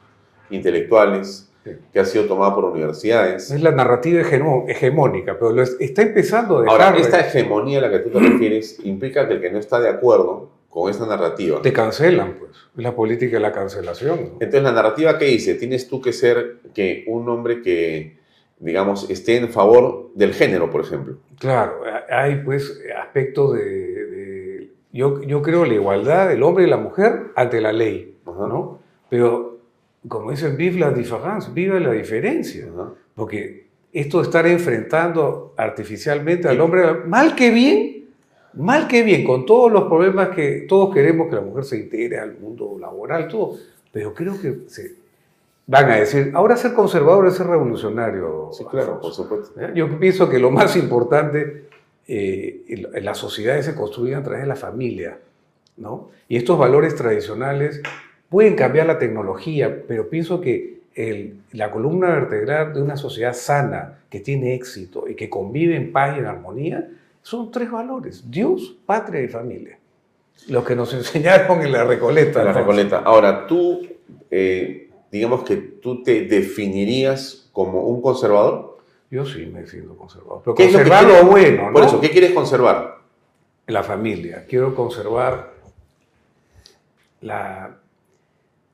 intelectuales, que ha sido tomada por universidades. Es la narrativa hegemó- hegemónica, pero lo es- está empezando a dejar... Ahora, esta hegemonía a la que tú te refieres implica que el que no está de acuerdo con esta narrativa. Te cancelan, pues. Es la política de la cancelación. ¿no? Entonces, la narrativa que dice, tienes tú que ser que un hombre que, digamos, esté en favor del género, por ejemplo. Claro, hay pues aspectos de... de- yo, yo creo la igualdad del hombre y la mujer ante la ley, Ajá. ¿no? Pero, como dicen, vive la diferencia, vive la diferencia. Ajá. Porque esto de estar enfrentando artificialmente al hombre, mal que bien, mal que bien, con todos los problemas que todos queremos que la mujer se integre al mundo laboral, todo, pero creo que se van a decir, ahora ser conservador es ser revolucionario. Sí, claro, Alfonso". por supuesto. ¿Eh? Yo pienso que lo más importante eh, en las sociedades se construyen a través de la familia, ¿no? Y estos valores tradicionales pueden cambiar la tecnología, pero pienso que el- la columna vertebral de una sociedad sana, que tiene éxito y que convive en paz y en armonía, son tres valores, Dios, patria y familia. Lo que nos <laughs> enseñaron en la Recoleta. La Alfonso. Recoleta. Ahora, tú, eh, digamos que tú te definirías como un conservador. Yo sí me siento conservador. Pero ¿Qué es lo que conservar quieres- bueno, ¿no? Por eso, ¿qué quieres conservar? la familia, quiero conservar la-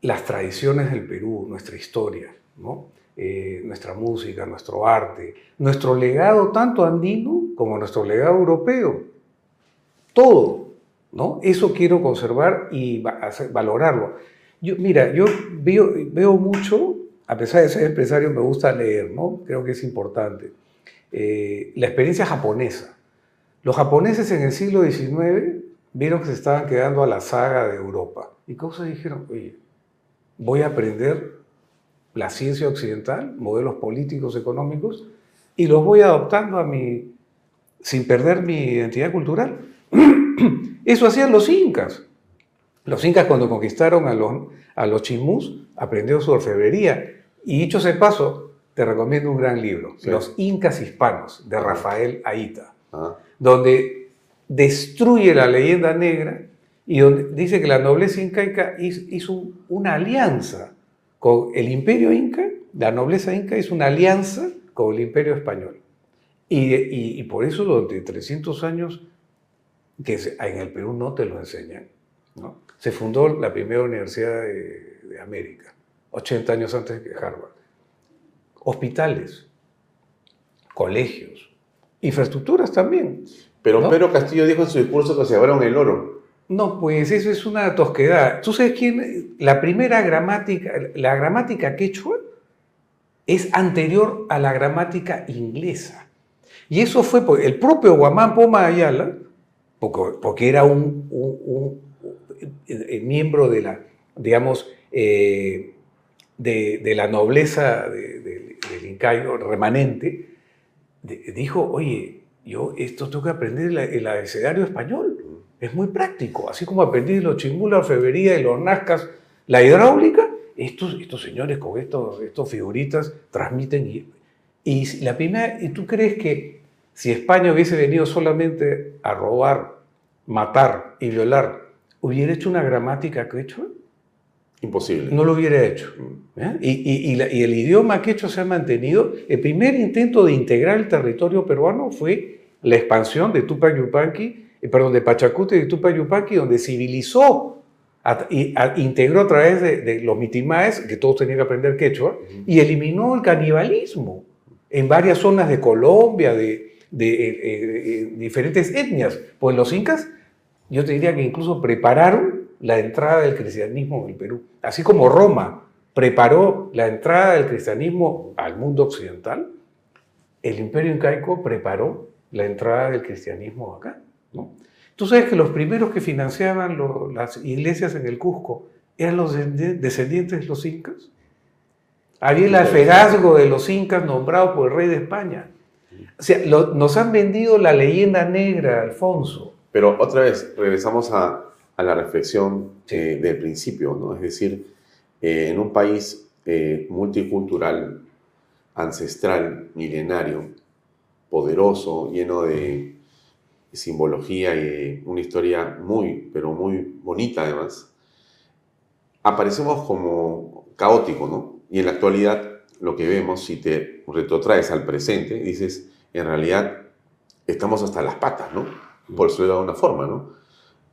las tradiciones del Perú, nuestra historia, ¿no? Eh, nuestra música, nuestro arte, nuestro legado tanto andino como nuestro legado europeo. Todo, ¿no? Eso quiero conservar y valorarlo. Yo, mira, yo veo, veo mucho, a pesar de ser empresario, me gusta leer, ¿no? Creo que es importante. Eh, la experiencia japonesa. Los japoneses en el siglo XIX vieron que se estaban quedando a la saga de Europa. ¿Y cosas dijeron? Oye, voy a aprender la ciencia occidental, modelos políticos, económicos, y los voy adoptando a mi, sin perder mi identidad cultural. <clears throat> Eso hacían los incas. Los incas cuando conquistaron a los, a los chimús aprendieron su orfebrería. Y dicho ese paso, te recomiendo un gran libro, Sí. Los Incas Hispanos, de Rafael Aita Ah, donde destruye la leyenda negra y donde dice que la nobleza incaica hizo, una alianza con el imperio inca, la nobleza inca hizo una alianza con el imperio español. Y, y- y por eso durante 300 años, que en el Perú no te lo enseñan, ¿no? se fundó la primera universidad de, de América, 80 años antes que Harvard. Hospitales, colegios, infraestructuras también. Pero ¿No? Pedro Castillo dijo en su discurso que se llevaron el oro. No, pues eso es una tosquedad. ¿Tú sabes quién? La primera gramática, la gramática quechua es anterior a la gramática inglesa. Y eso fue por el propio Guamán Poma Ayala, porque, era un, miembro de la, digamos, eh, de, la nobleza de- de- del incaico remanente, dijo, oye, yo esto tengo que aprender el, el abecedario español. Es muy práctico. Así como aprendí los chingú, la orfebrería y los nazcas, la hidráulica, estos, estos señores con estos, estos figuritas transmiten. Y, la primera, ¿y tú crees que si España hubiese venido solamente a robar, matar y violar, hubiera hecho una gramática quechua? Imposible. No lo hubiera hecho. ¿eh? Y, y- y la- y el idioma quechua se ha mantenido. El primer intento de integrar el territorio peruano fue la expansión de Tupac Yupanqui, perdón, de Pachacuti y de Tupac Yupanqui, donde civilizó, a- y a- integró a través de, de los mitimaes, que todos tenían que aprender quechua, y eliminó el canibalismo en varias zonas de Colombia, de, de, eh, eh, eh, diferentes etnias. Pues los incas yo te diría que incluso prepararon la entrada del cristianismo en el Perú. Así como Roma preparó la entrada del cristianismo al mundo occidental, el imperio incaico preparó la entrada del cristianismo acá. ¿No? Tú sabes que los primeros que financiaban lo- las iglesias en el Cusco eran los descend- descendientes de los incas. Había el alferazgo de los incas nombrado por el rey de España. O sea, lo- nos han vendido la leyenda negra, Alfonso. Pero otra vez, regresamos a, a la reflexión eh, del principio, ¿no? Es decir, eh, en un país eh, multicultural ancestral, milenario, poderoso, lleno de simbología y una historia muy, pero muy bonita además, aparecemos como caótico, ¿no? Y en la actualidad lo que vemos, si te retrotraes al presente, dices, en realidad estamos hasta las patas, ¿no? Por eso de alguna forma, ¿no?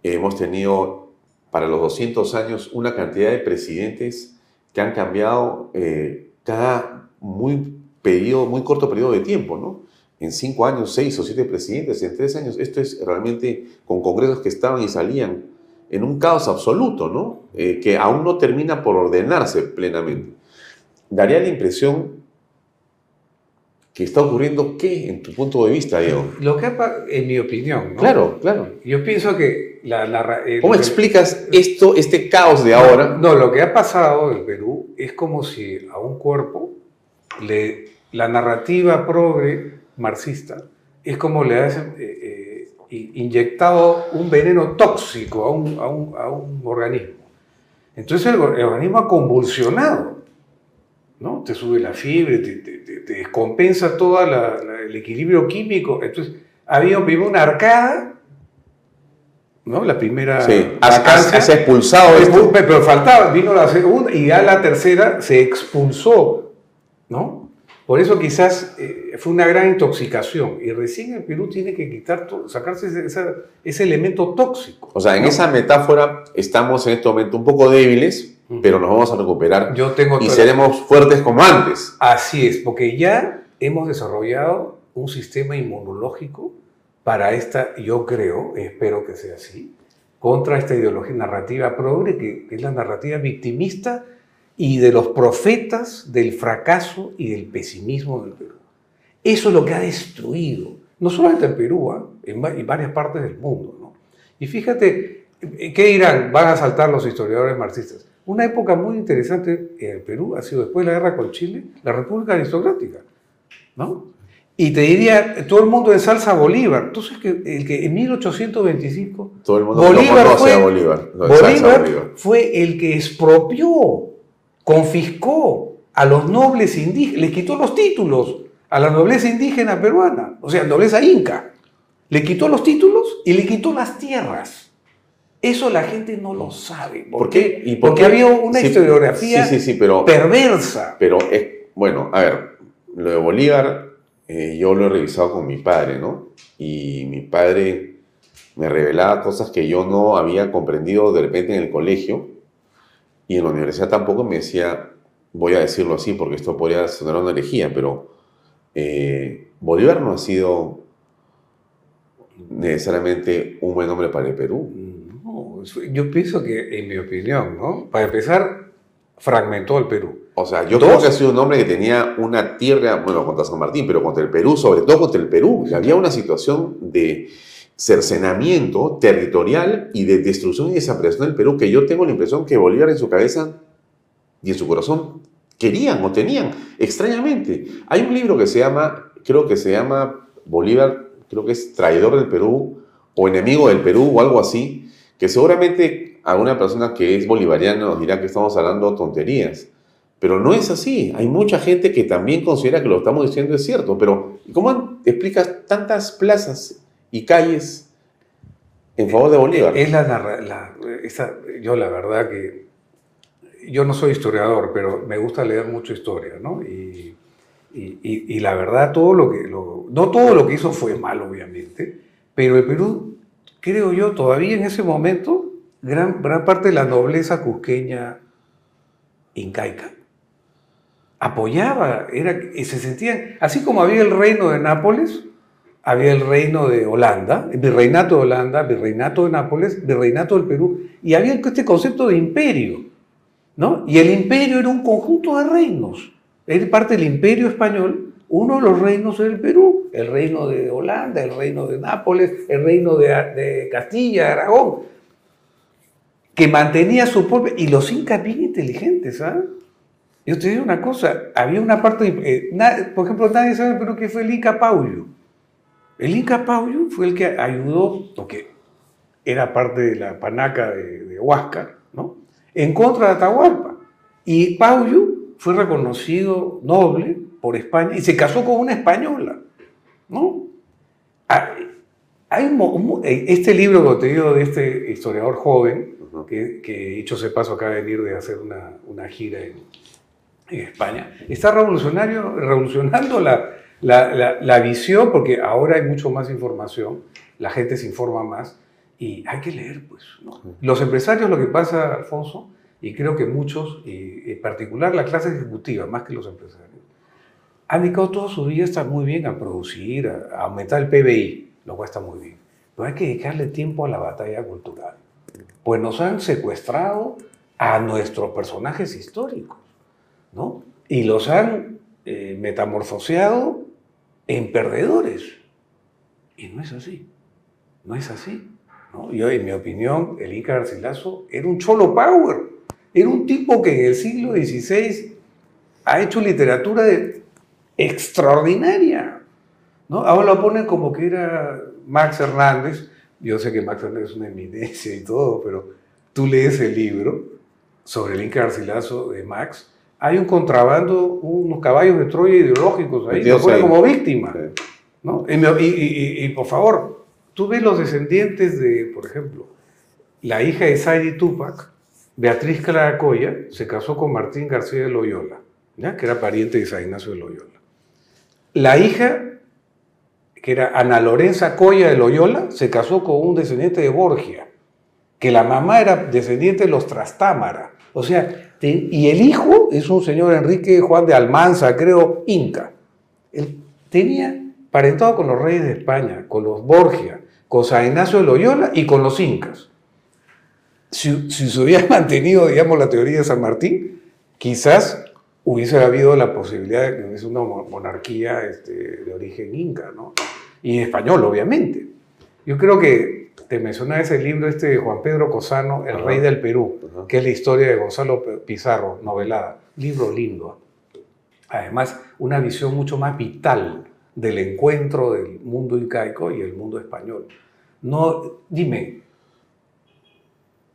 Hemos tenido para los 200 años una cantidad de presidentes que han cambiado eh, cada muy, periodo, muy corto periodo de tiempo, ¿no? En cinco años, seis o siete presidentes, en tres años, esto es realmente con congresos que estaban y salían en un caos absoluto, ¿no? Eh, que aún no termina por ordenarse plenamente. Daría la impresión que está ocurriendo qué en tu punto de vista, Diego. <laughs> Lo que en mi opinión, ¿no? Claro, claro. Yo pienso que la, eh, ¿Cómo explicas esto, este caos de ahora? No, lo que ha pasado en Perú es como si a un cuerpo le, la narrativa progre marxista es como le hacen eh, eh, inyectado un veneno tóxico a un, a un, a un organismo. Entonces el, organismo ha convulsionado, ¿no? Te sube la fiebre, te, te, te descompensa todo el equilibrio químico. Entonces había una arcada ¿no? La primera sí. has, expulsado Pero faltaba, vino la segunda y ya la tercera se expulsó, ¿no? Por eso quizás eh, fue una gran intoxicación y recién el Perú tiene que quitar, sacarse ese, elemento tóxico. O sea, en esa metáfora estamos en este momento un poco débiles, pero nos vamos a recuperar Yo tengo y seremos fuertes como antes. Así es, porque ya hemos desarrollado un sistema inmunológico para esta, yo creo, espero que sea así, contra esta ideología narrativa progre, que es la narrativa victimista y de los profetas del fracaso y del pesimismo del Perú. Eso es lo que ha destruido, no solamente en Perú, ¿ah? en, varias partes del mundo. ¿no? Y fíjate, ¿qué dirán? Van a saltar los historiadores marxistas. Una época muy interesante en el Perú ha sido después de la guerra con Chile, la República Aristocrática. ¿no? Y te diría, todo el mundo ensalza a Bolívar. Entonces, que, el que en 1825 todo el mundo Bolívar, fue, a Bolívar, Bolívar fue el que expropió confiscó a los nobles indígenas, le quitó los títulos a la nobleza indígena peruana, o sea, nobleza inca. Le quitó los títulos y le quitó las tierras. Eso la gente no lo sabe. ¿Por, qué? ¿Y Porque había una historiografía perversa. Pero, es, bueno, a ver, lo de Bolívar, eh, yo lo he revisado con mi padre, ¿no? Y mi padre me revelaba cosas que yo no había comprendido de repente en el colegio y en la universidad tampoco me decía, voy a decirlo así porque esto podría sonar una herejía, pero eh, Bolívar no ha sido necesariamente un buen hombre para el Perú. No, yo pienso que, en mi opinión, ¿no? Para empezar, fragmentó el Perú. O sea, yo creo que ha sido un hombre que tenía una tierra, bueno, contra San Martín, pero contra el Perú, sobre todo contra el Perú, que había una situación de cercenamiento territorial y de destrucción y desaparición del Perú, que yo tengo la impresión que Bolívar en su cabeza y en su corazón querían o tenían, extrañamente. Hay un libro que se llama, creo que se llama Bolívar, creo que es Traidor del Perú o Enemigo del Perú o algo así, que seguramente a una persona que es bolivariana nos dirá que estamos hablando tonterías. Pero no es así. Hay mucha gente que también considera que lo estamos diciendo es cierto. Pero, ¿cómo explicas tantas plazas y calles en favor de Bolívar. Es la, yo la verdad que yo no soy historiador, pero me gusta leer mucho historia, ¿no? Y, y, la verdad, todo lo que, no todo lo que hizo fue malo, obviamente, pero el Perú, creo yo, todavía en ese momento, gran, gran parte de la nobleza cusqueña incaica apoyaba, era, se sentían, así como había el reino de Nápoles, había el reino de Holanda, el virreinato de Holanda, virreinato de Nápoles, virreinato del Perú, y había este concepto de imperio, ¿no? Y el imperio era un conjunto de reinos. Era parte del imperio español, uno de los reinos del Perú, el reino de Holanda, el reino de Nápoles, el reino de, Castilla, Aragón, que mantenía su propio... Y los incas bien inteligentes, ¿sabes? ¿ah? Yo te digo una cosa, había una parte, eh, por ejemplo, nadie sabe pero que fue el Inca Paulo. El Inca Pauyo fue el que ayudó, porque era parte de la panaca de, Huáscar, ¿no? en contra de Atahualpa. Y Pauyo fue reconocido noble por España y se casó con una española, ¿no? Ah, Hay un eh, este libro que te digo de este historiador joven, que, que dicho se paso acaba de venir de hacer una, una gira en, en España, está revolucionario, revolucionando la, la, la- la visión porque ahora hay mucho más información, la gente se informa más y hay que leer, pues. ¿no? Los empresarios, lo que pasa, Alfonso, y creo que muchos, y en particular la clase ejecutiva, más que los empresarios, han dedicado toda su vida, está muy bien a producir, a, a aumentar el PBI, lo cual está muy bien. Pero hay que dedicarle tiempo a la batalla cultural. Pues nos han secuestrado a nuestros personajes históricos, ¿no? Y los han eh, metamorfoseado en perdedores. Y no es así. No es así. ¿no? Yo, en mi opinión, el Inca Garcilaso era un cholo power. Era un tipo que en el siglo XVI ha hecho literatura extraordinaria. ¿no? Ahora lo ponen como que era Max Hernández. Yo sé que Max Hernández es una eminencia y todo, pero tú lees el libro sobre el Inca Garcilaso de Max. Hay un contrabando, unos caballos de Troya ideológicos ahí, lo ponen como víctima. ¿no? Y, me- y- y- y- y, por favor, tú ves los descendientes de, por ejemplo, la hija de Saidi Tupac, Beatriz Caracoya, se casó con Martín García de Loyola, ¿ya? que era pariente de San Ignacio de Loyola. La hija, que era Ana Lorenza Coya de Loyola, se casó con un descendiente de Borgia, que la mamá era descendiente de los Trastámara. O sea, y el hijo es un señor Enrique Juan de Almanza, creo, Inca. Él tenía parentado con los reyes de España, con los Borgia, con San Ignacio de Loyola y con los incas. Si, se hubiera <laughs> mantenido, digamos, la teoría de San Martín, quizás hubiese habido la posibilidad de que hubiese una mo- monarquía este, de origen inca, ¿no? Y español, obviamente. Yo creo que te mencionaba ese libro este de Juan Pedro Cosano, El Ajá. Rey del Perú, que es la historia de Gonzalo Pizarro, novelada. Libro lindo. Además, una visión mucho más vital del encuentro del mundo incaico y el mundo español. No, dime,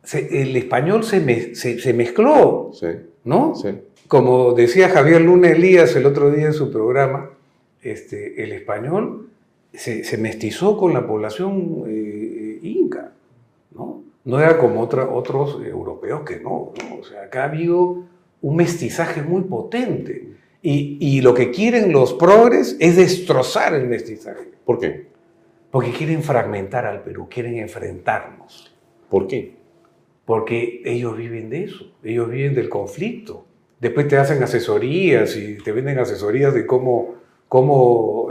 se- el español se, me- se- se mezcló, ¿no? Como decía Javier Luna Elías el otro día en su programa, este, el español se, se mestizó con la población eh, ¿no? No era como otra- otros europeos que no, ¿no? O sea, acá ha habido un mestizaje muy potente. Y, y lo que quieren los progres es destrozar el mestizaje. ¿Por qué? Porque quieren fragmentar al Perú, quieren enfrentarnos. ¿Por qué? Porque ellos viven de eso, ellos viven del conflicto. Después te hacen asesorías y te venden asesorías de cómo... cómo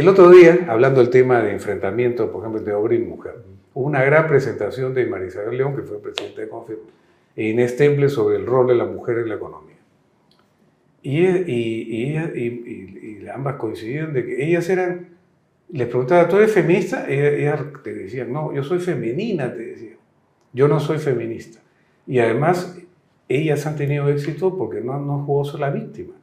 el otro día, hablando del tema de enfrentamiento, por ejemplo, de hombre y mujer, hubo una gran presentación de Marisabel León, que fue presidenta de CONFEP, e Inés Temple sobre el rol de la mujer en la economía. Y, e- y- y y- y- ambas coincidían de que ellas eran, les preguntaba, ¿tú eres feminista? Ellas, ellas te decían, no, yo soy femenina, te decían. Yo no soy feminista. Y además, ellas han tenido éxito porque no, no jugó ser la víctima.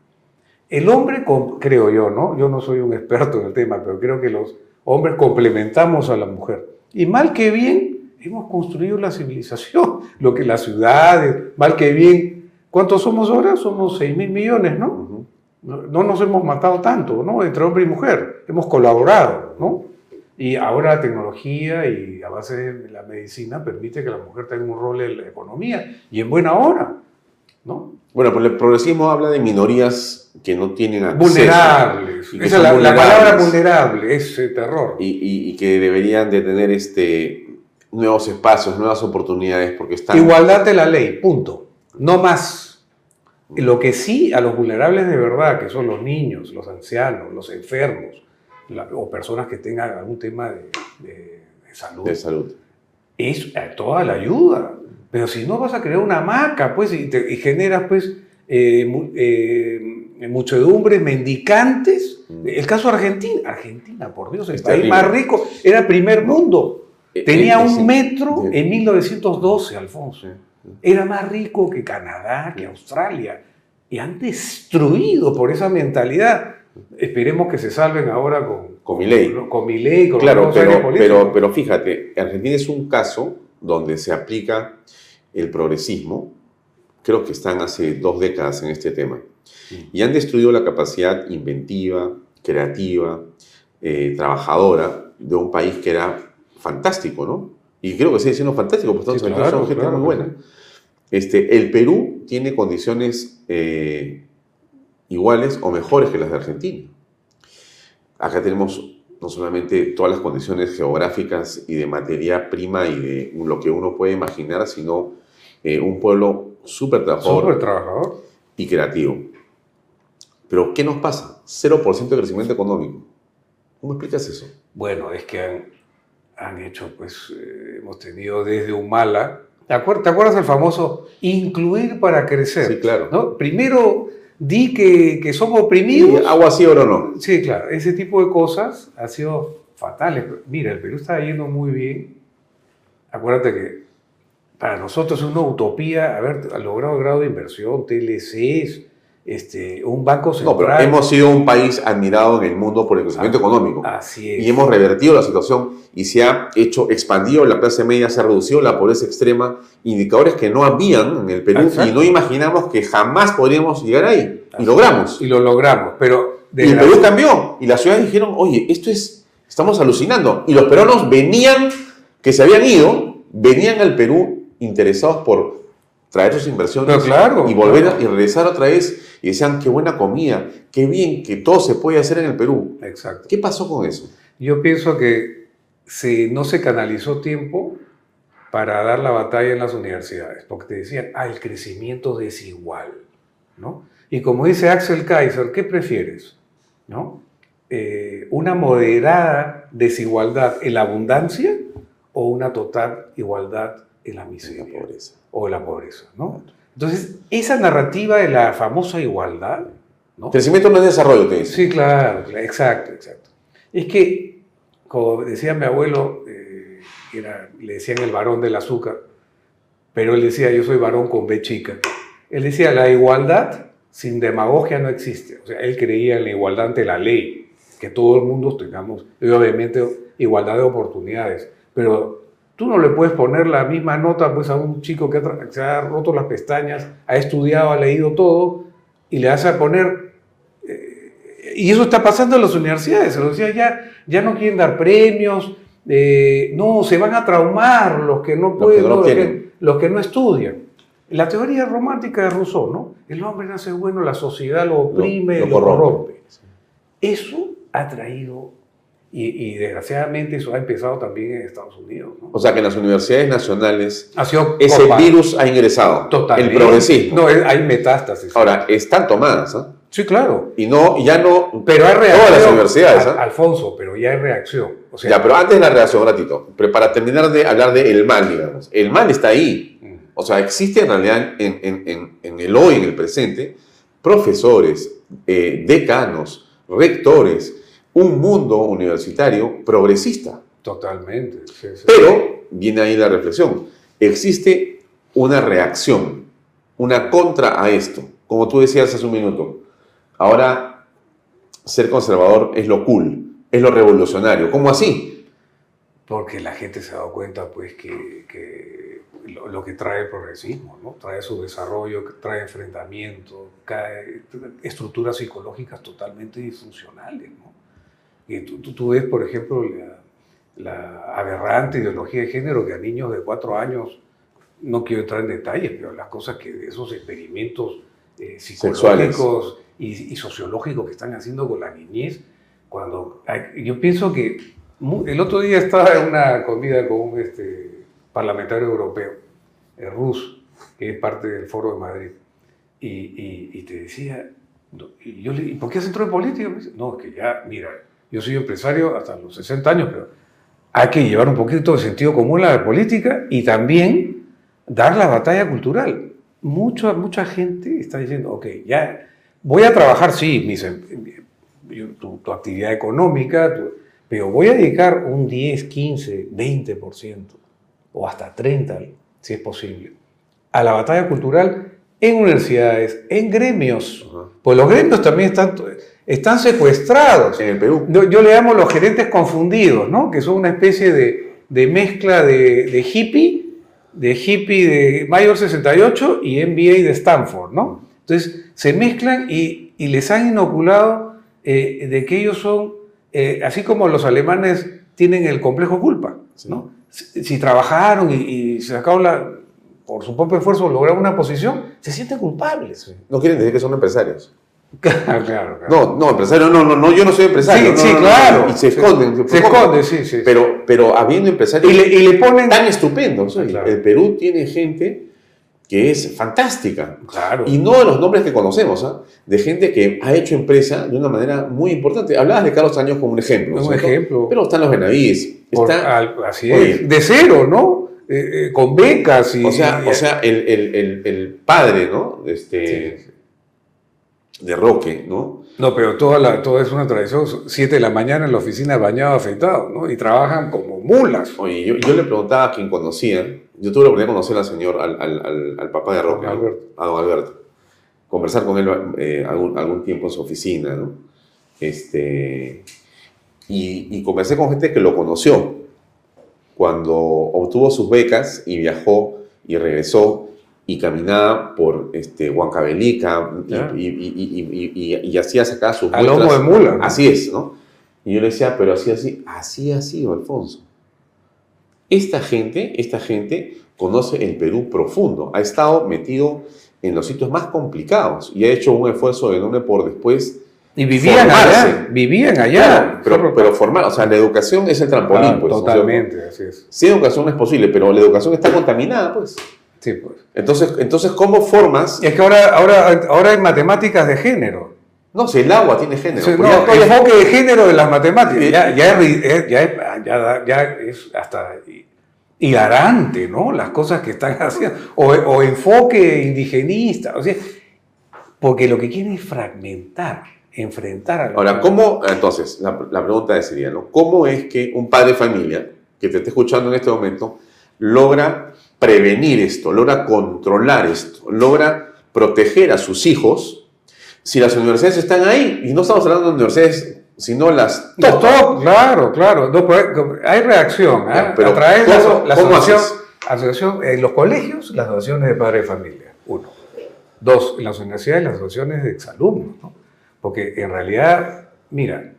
El hombre, creo yo, ¿no? Yo no soy un experto en el tema, pero creo que los hombres complementamos a la mujer. Y mal que bien, hemos construido la civilización, <laughs> lo que las ciudades, mal que bien. ¿Cuántos somos ahora? Somos 6 mil millones, ¿no? No no nos hemos matado tanto, ¿no? Entre hombre y mujer. Hemos colaborado, ¿no? Y ahora la tecnología y a base de la medicina permite que la mujer tenga un rol en la economía y en buena hora, ¿no? Bueno, pues el progresismo habla de minorías que no tienen acceso. Vulnerables. Esa es la, la palabra vulnerable, es eh, terror. y, y- y que deberían de tener este, nuevos espacios, nuevas oportunidades, porque están... Igualdad de la ley, punto. No más. Lo que sí a los vulnerables de verdad, que son los niños, los ancianos, los enfermos, la- o personas que tengan algún tema de, de- de salud, De salud. es toda la ayuda. Pero si no vas a crear una hamaca, pues, y, te- y generas, pues, eh, eh, muchedumbres mendicantes. El caso de Argentina, Argentina, por Dios, el país más rico, era primer mundo. Tenía eh, un metro en 1912, Alfonso. Era más rico que Canadá, que Australia. Y han destruido por esa mentalidad. Esperemos que se salven ahora con, Con con Milei, con Claro, los nuevos aires pero, pero, pero fíjate, Argentina es un caso donde se aplica el progresismo creo que están hace dos décadas en este tema, y han destruido la capacidad inventiva, creativa, eh, trabajadora de un país que era fantástico, ¿no? Y creo que sigue siendo fantástico, porque estamos Sí, claro, de gente claro, muy buena. Este, el Perú tiene condiciones eh, iguales o mejores que las de Argentina. Acá tenemos no solamente todas las condiciones geográficas y de materia prima y de lo que uno puede imaginar, sino eh, un pueblo súper trabajador Súper trabajador. y creativo. Pero, ¿qué nos pasa? 0% de crecimiento económico. ¿Cómo explicas eso? Bueno, es que han, han hecho, pues, eh, hemos tenido desde Humala. ¿Te acuer- ¿Te acuerdas el famoso incluir para crecer? Sí, claro. ¿no? Primero di que, que somos oprimidos. Agua sí, oro no. Sí, claro. Ese tipo de cosas ha sido fatales. Mira, el Perú está yendo muy bien. Acuérdate que para nosotros es una utopía haber logrado el grado de inversión, TLCs, este, un banco central. No, pero hemos sido un país admirado en el mundo por el crecimiento económico. Así es. Y hemos revertido la situación y se ha hecho, expandido la clase media, se ha reducido la pobreza extrema, indicadores que no habían en el Perú Exacto. y no imaginamos que jamás podríamos llegar ahí. Y logramos. Y lo logramos, pero... Y el Perú cambió. Y las ciudades dijeron, oye, esto es, estamos alucinando. Y los peruanos venían, que se habían ido, venían al Perú interesados por traer sus inversiones Pero claro, y volver claro. y regresar otra vez. Y decían, qué buena comida, qué bien que todo se puede hacer en el Perú. Exacto. ¿Qué pasó con eso? Yo pienso que se, no se canalizó tiempo para dar la batalla en las universidades, porque te decían, ah, el crecimiento desigual, ¿no? Y como dice Axel Kaiser, ¿qué prefieres? ¿No? Eh, ¿Una moderada desigualdad en la abundancia o una total igualdad en la miseria? La pobreza. O en la pobreza, ¿no? Entonces, esa narrativa de la famosa igualdad, ¿no? Crecimiento no es desarrollo, te dice. Sí, claro, claro, exacto, exacto. Es que, como decía mi abuelo, eh, era, le decían el varón del azúcar, pero él decía, yo soy varón con B chica. Él decía, la igualdad sin demagogia no existe. O sea, él creía en la igualdad ante la ley, que todo el mundo tengamos, obviamente, igualdad de oportunidades. Pero tú no le puedes poner la misma nota pues, a un chico que se ha roto las pestañas, ha estudiado, ha leído todo, y le vas a poner y eso está pasando en las universidades. En las universidades ya, ya no quieren dar premios, eh, no, se van a traumar los que no pueden, no no, los, que, los que no estudian. La teoría romántica de Rousseau, ¿no? El hombre nace bueno, la sociedad lo oprime, Lo- lo, lo corrompe. corrompe. Eso ha traído, y, y desgraciadamente eso ha empezado también en Estados Unidos, ¿no? O sea que en las universidades nacionales Ha sido ese copa- virus ha ingresado. totalmente. El progresismo. No, hay metástasis. Ahora, están tomadas, ¿ah? sí, claro. Y no, ya no. Pero hay reacción. Todas las universidades, ¿ah? Alfonso, pero ya hay reacción. O sea, Ya, pero antes de la reacción, un ratito. Pero para terminar de hablar del el mal, digamos. El mal está ahí. Mm. O sea, existe en realidad en, en- en- en el hoy, en el presente, profesores, eh, decanos, rectores, un mundo universitario progresista. Totalmente. sí, sí. Pero viene ahí la reflexión. Existe una reacción, una contra a esto. Como tú decías hace un minuto. Ahora, ser conservador es lo cool, es lo revolucionario. ¿Cómo así? Porque la gente se ha dado cuenta, pues, que, que lo, lo que trae el progresismo, ¿no? Trae su desarrollo, trae enfrentamiento, cae- estructuras psicológicas totalmente disfuncionales, ¿no? Y tú, tú, tú ves, por ejemplo, la, la aberrante ideología de género que a niños de cuatro años, no quiero entrar en detalles, pero las cosas que esos experimentos eh, psicológicos y, y sociológicos que están haciendo con la niñez, cuando hay- yo pienso que el otro día estaba en una comida con un este, parlamentario europeo, el Rus, que es parte del Foro de Madrid, y, y- y te decía, y yo le ¿y por qué has entrado en política? No, es que ya, mira, yo soy empresario hasta los 60 años, pero hay que llevar un poquito de sentido común a la política y también dar la batalla cultural. Mucha, mucha gente está diciendo, ok, ya voy a trabajar, sí, mis, em- tu, tu actividad económica, tu- pero voy a dedicar un 10, 15, 20% o hasta 30, si es posible, a la batalla cultural en universidades, en gremios. Pues los gremios también están, están secuestrados. En el Perú. Yo, yo le llamo los gerentes confundidos, ¿no? Que son una especie de, de mezcla de, de hippie, de hippie de Mayor 68 y MBA de Stanford, ¿no? Entonces se mezclan y, y les han inoculado eh, de que ellos son, eh, así como los alemanes tienen el complejo culpa, ¿no? Si, si trabajaron y, se sacaron la, por su propio esfuerzo lograron una posición, se sienten culpables. No quieren decir que son empresarios. Claro, claro. No, no, empresario, no, no, no, yo no soy empresario. Sí, no, sí, no, no, claro. Y se Sí. esconden. Se esconden, sí, sí. Pero, pero habiendo empresarios Y le, y le ponen... tan estupendos, Claro. el Perú tiene gente que es fantástica. Claro. Y no de los nombres que conocemos, ¿ah? de gente que ha hecho empresa de una manera muy importante. Hablabas de Carlos Años como un ejemplo. Un ¿cierto? ejemplo. Pero están los Benavides. Está, al- así Oye. es. De cero, ¿no? Eh, eh, con becas y... o sea, y- o sea el, el- el- el padre, ¿no? Este, De Roque, ¿no? No, pero toda, la, toda es una tradición. Siete de la mañana en la oficina bañado, afeitado, ¿no? Y trabajan como mulas. Oye, yo, yo le preguntaba a quien conocía, yo tuve la oportunidad de conocer al señor, al, al- papá de Roque. Alberto. a don Alberto, conversar con él eh, algún, algún tiempo en su oficina, ¿no? Este, y, y conversé con gente que lo conoció cuando obtuvo sus becas y viajó y regresó y caminaba por este, Huancavelica y, Claro. y, y- y- hacía sacar sus A lomo de mula. Así es, ¿no? Y yo le decía, pero así, así, así ha sido, Alfonso. Esta gente, esta gente conoce el Perú profundo, ha estado metido en los sitios más complicados y ha hecho un esfuerzo enorme por después Y vivían formarse. allá. Vivían allá. Claro, pero, pero formar, o sea, la educación es el trampolín, Ah, pues. ¿no es cierto? totalmente, así es. Sí, educación es posible, pero la educación está contaminada, pues. Sí, pues. Entonces, entonces ¿cómo formas? Es que ahora, ahora, ahora hay matemáticas de género. No, si el agua tiene género. Sí, pues no, ya todo ya- enfoque de género de las matemáticas. Eh, Ya, ya, es, ya, ya hasta hilarante, ¿no? Las cosas que están haciendo. O, o enfoque indigenista. O sea, porque lo que quieren es fragmentar, enfrentar a Ahora, ¿cómo? Entonces, la, la pregunta sería, ¿no? ¿Cómo es que un padre de familia que te esté escuchando en este momento logra prevenir esto, logra controlar esto, logra proteger a sus hijos si las universidades están ahí? Y no estamos hablando de universidades, sino las top. todo, claro, claro. No, hay reacción. pero a través de la, ¿cómo- la cómo asociación, haces? asociación- en los colegios, las asociaciones de padres de familia. Uno. Dos, en las universidades, las asociaciones de exalumnos. ¿no? Porque en realidad, mira,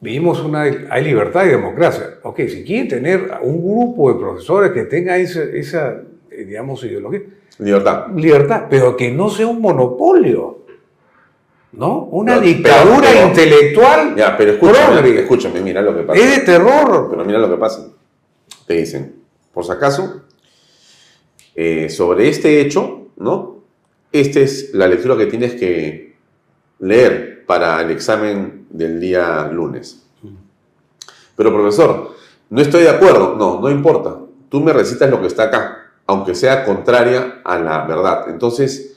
vivimos una. Hay libertad y democracia. Ok, si quieren tener un grupo de profesores que tenga esa, esa eh, digamos, ideología, Libertad. libertad, pero que no sea un monopolio. ¿No? Una dictadura pero- intelectual. Ya, pero escúchame, escúchame, mira lo que pasa. Es de terror. Pero mira lo que pasa. Te dicen, por si acaso, eh, sobre este hecho, ¿no? Esta es la lectura que tienes que leer para el examen del día lunes. Pero profesor, no estoy de acuerdo. No, no importa. Tú me recitas lo que está acá, aunque sea contraria a la verdad. Entonces,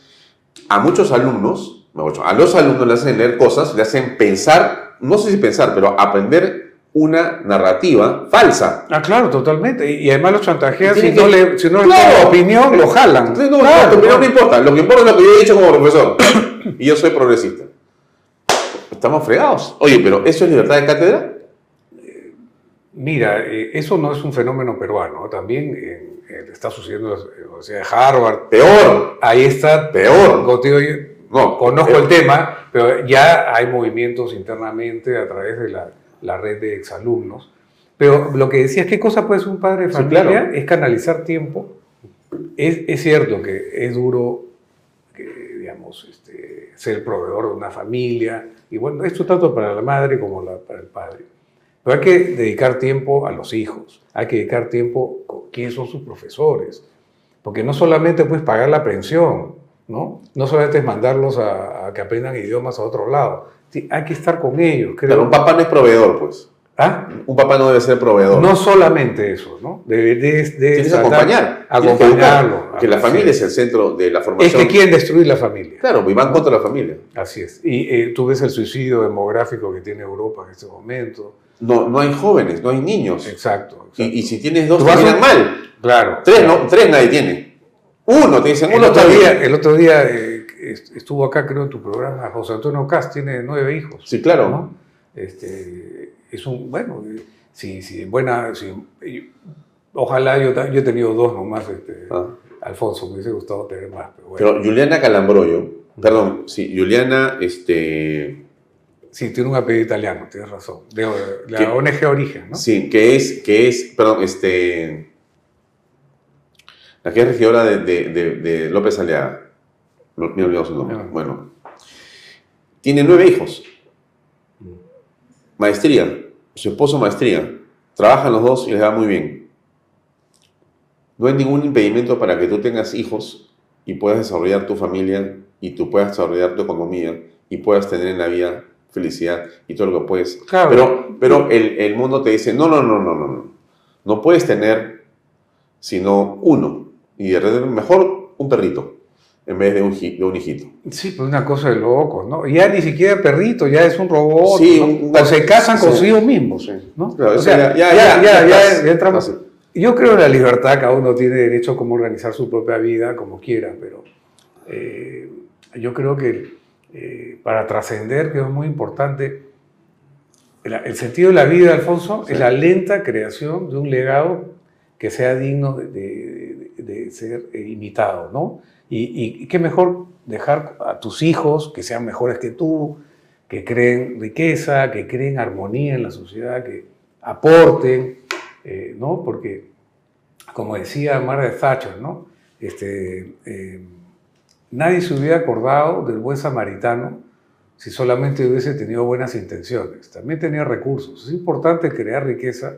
a muchos alumnos, a los alumnos le hacen leer cosas, le hacen pensar, no sé si pensar, pero aprender una narrativa falsa. Ah, claro, totalmente. Y y además los chantajean si tiene no que- le, si no le Claro. ponen opinión, lo jalan. No, Claro, no, tu opinión no. no importa. Lo que importa es lo que yo he dicho como profesor. <coughs> y yo soy progresista. Estamos fregados. Oye, pero ¿eso es libertad de cátedra? Mira, eh, eso no es un fenómeno peruano. También está sucediendo en la Universidad de Harvard. Peor. Ahí está. Peor. Contigo, yo No, conozco peor. el tema, pero ya hay movimientos internamente a través de la, la red de exalumnos. Pero lo que decías, ¿qué cosa puede ser un padre de Sí, familia? claro. Es canalizar tiempo. Es, es cierto que es duro, que, digamos, ser proveedor de una familia. Y bueno, esto tanto para la madre como la- para el padre. Pero hay que dedicar tiempo a los hijos. Hay que dedicar tiempo con quiénes son sus profesores. Porque no solamente puedes pagar la pensión, ¿no? No solamente es mandarlos a, a que aprendan idiomas a otro lado. Hay que estar con ellos, creo. Claro, un papá no es proveedor, pues. ¿Ah? Un papá no debe ser proveedor. No solamente eso, ¿no? Debe de, de Tienes que tratar- acompañar. Acompañarlo. Que la familia es. es el centro de la Es formación. que quieren destruir la familia. Claro, y van contra la familia. Así es. Y eh, tú ves el suicidio demográfico que tiene Europa en este momento. No, no hay jóvenes, no hay niños. Exacto. Y, exacto. y si tienes dos, Tú te vas a- miran mal. Claro. Tres, no, tres nadie tiene. Uno, te dicen, El uno otro está día, bien. el otro día eh, est- estuvo acá, creo, en tu programa, José Antonio Cast, tiene nueve hijos. Sí, claro. ¿no? Este, es un, bueno, eh, si, si buena, si, Ojalá, yo, yo he tenido dos nomás, este, Ah. Alfonso, me hubiese gustado tener más. Pero bueno. Pero Juliana Calambroyo, perdón, sí, Juliana, este, sí, tiene un apellido italiano, tienes razón. De, la. ONG Origen, ¿no? sí, que es, que es, perdón, este, la que es regidora de, de- de- de López Aliaga, me olvidado su nombre, Ah. bueno, tiene nueve hijos, maestría, su esposo maestría, trabajan los dos y les va muy bien. No hay ningún impedimento para que tú tengas hijos y puedas desarrollar tu familia y tú puedas desarrollar tu economía y puedas tener en la vida felicidad y todo lo que puedes. Claro. Pero, pero el, el mundo te dice, no, no, no, no, no, no. No puedes tener sino uno. Y de repente, mejor un perrito en vez de un, de un hijito. Sí, pues una cosa de locos, ¿no? Ya ni siquiera perrito, ya es un robot. Sí, ¿no? o se casan sí. consigo mismos, ¿no? Claro, o sea, ya- ya, ya- ya, ya ya, estás- ya entramos. así. Yo creo en la libertad, cada uno tiene derecho a cómo organizar su propia vida como quiera, pero eh, yo creo que eh, para trascender, que es muy importante, el, el sentido de la vida, Alfonso, es la lenta creación de un legado que sea digno de, de- de ser imitado, ¿no? Y, y- qué mejor dejar a tus hijos que sean mejores que tú, que creen riqueza, que creen armonía en la sociedad, que aporten, eh, ¿no? Porque, como decía Margaret Thatcher, ¿no? Este, eh, nadie se hubiera acordado del buen samaritano si solamente hubiese tenido buenas intenciones. También tenía recursos. Es importante crear riqueza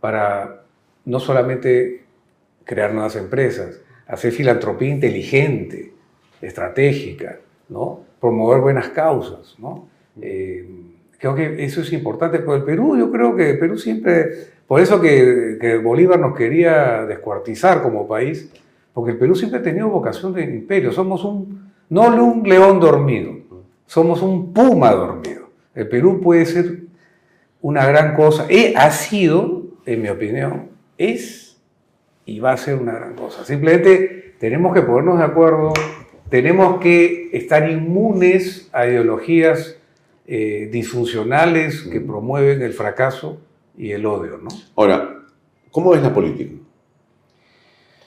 para no solamente crear nuevas empresas, hacer filantropía inteligente, estratégica, ¿no? promover buenas causas. ¿no? Eh, creo que eso es importante. Pero el Perú, yo creo que Perú siempre, por eso que, que Bolívar nos quería descuartizar como país, porque el Perú siempre ha tenido vocación de imperio. Somos un, no un león dormido, somos un puma dormido. El Perú puede ser una gran cosa. Eh, ha sido, en mi opinión, es y va a ser una gran cosa. Simplemente tenemos que ponernos de acuerdo, tenemos que estar inmunes a ideologías eh, disfuncionales que promueven el fracaso y el odio, ¿no? Ahora, ¿cómo ves la política?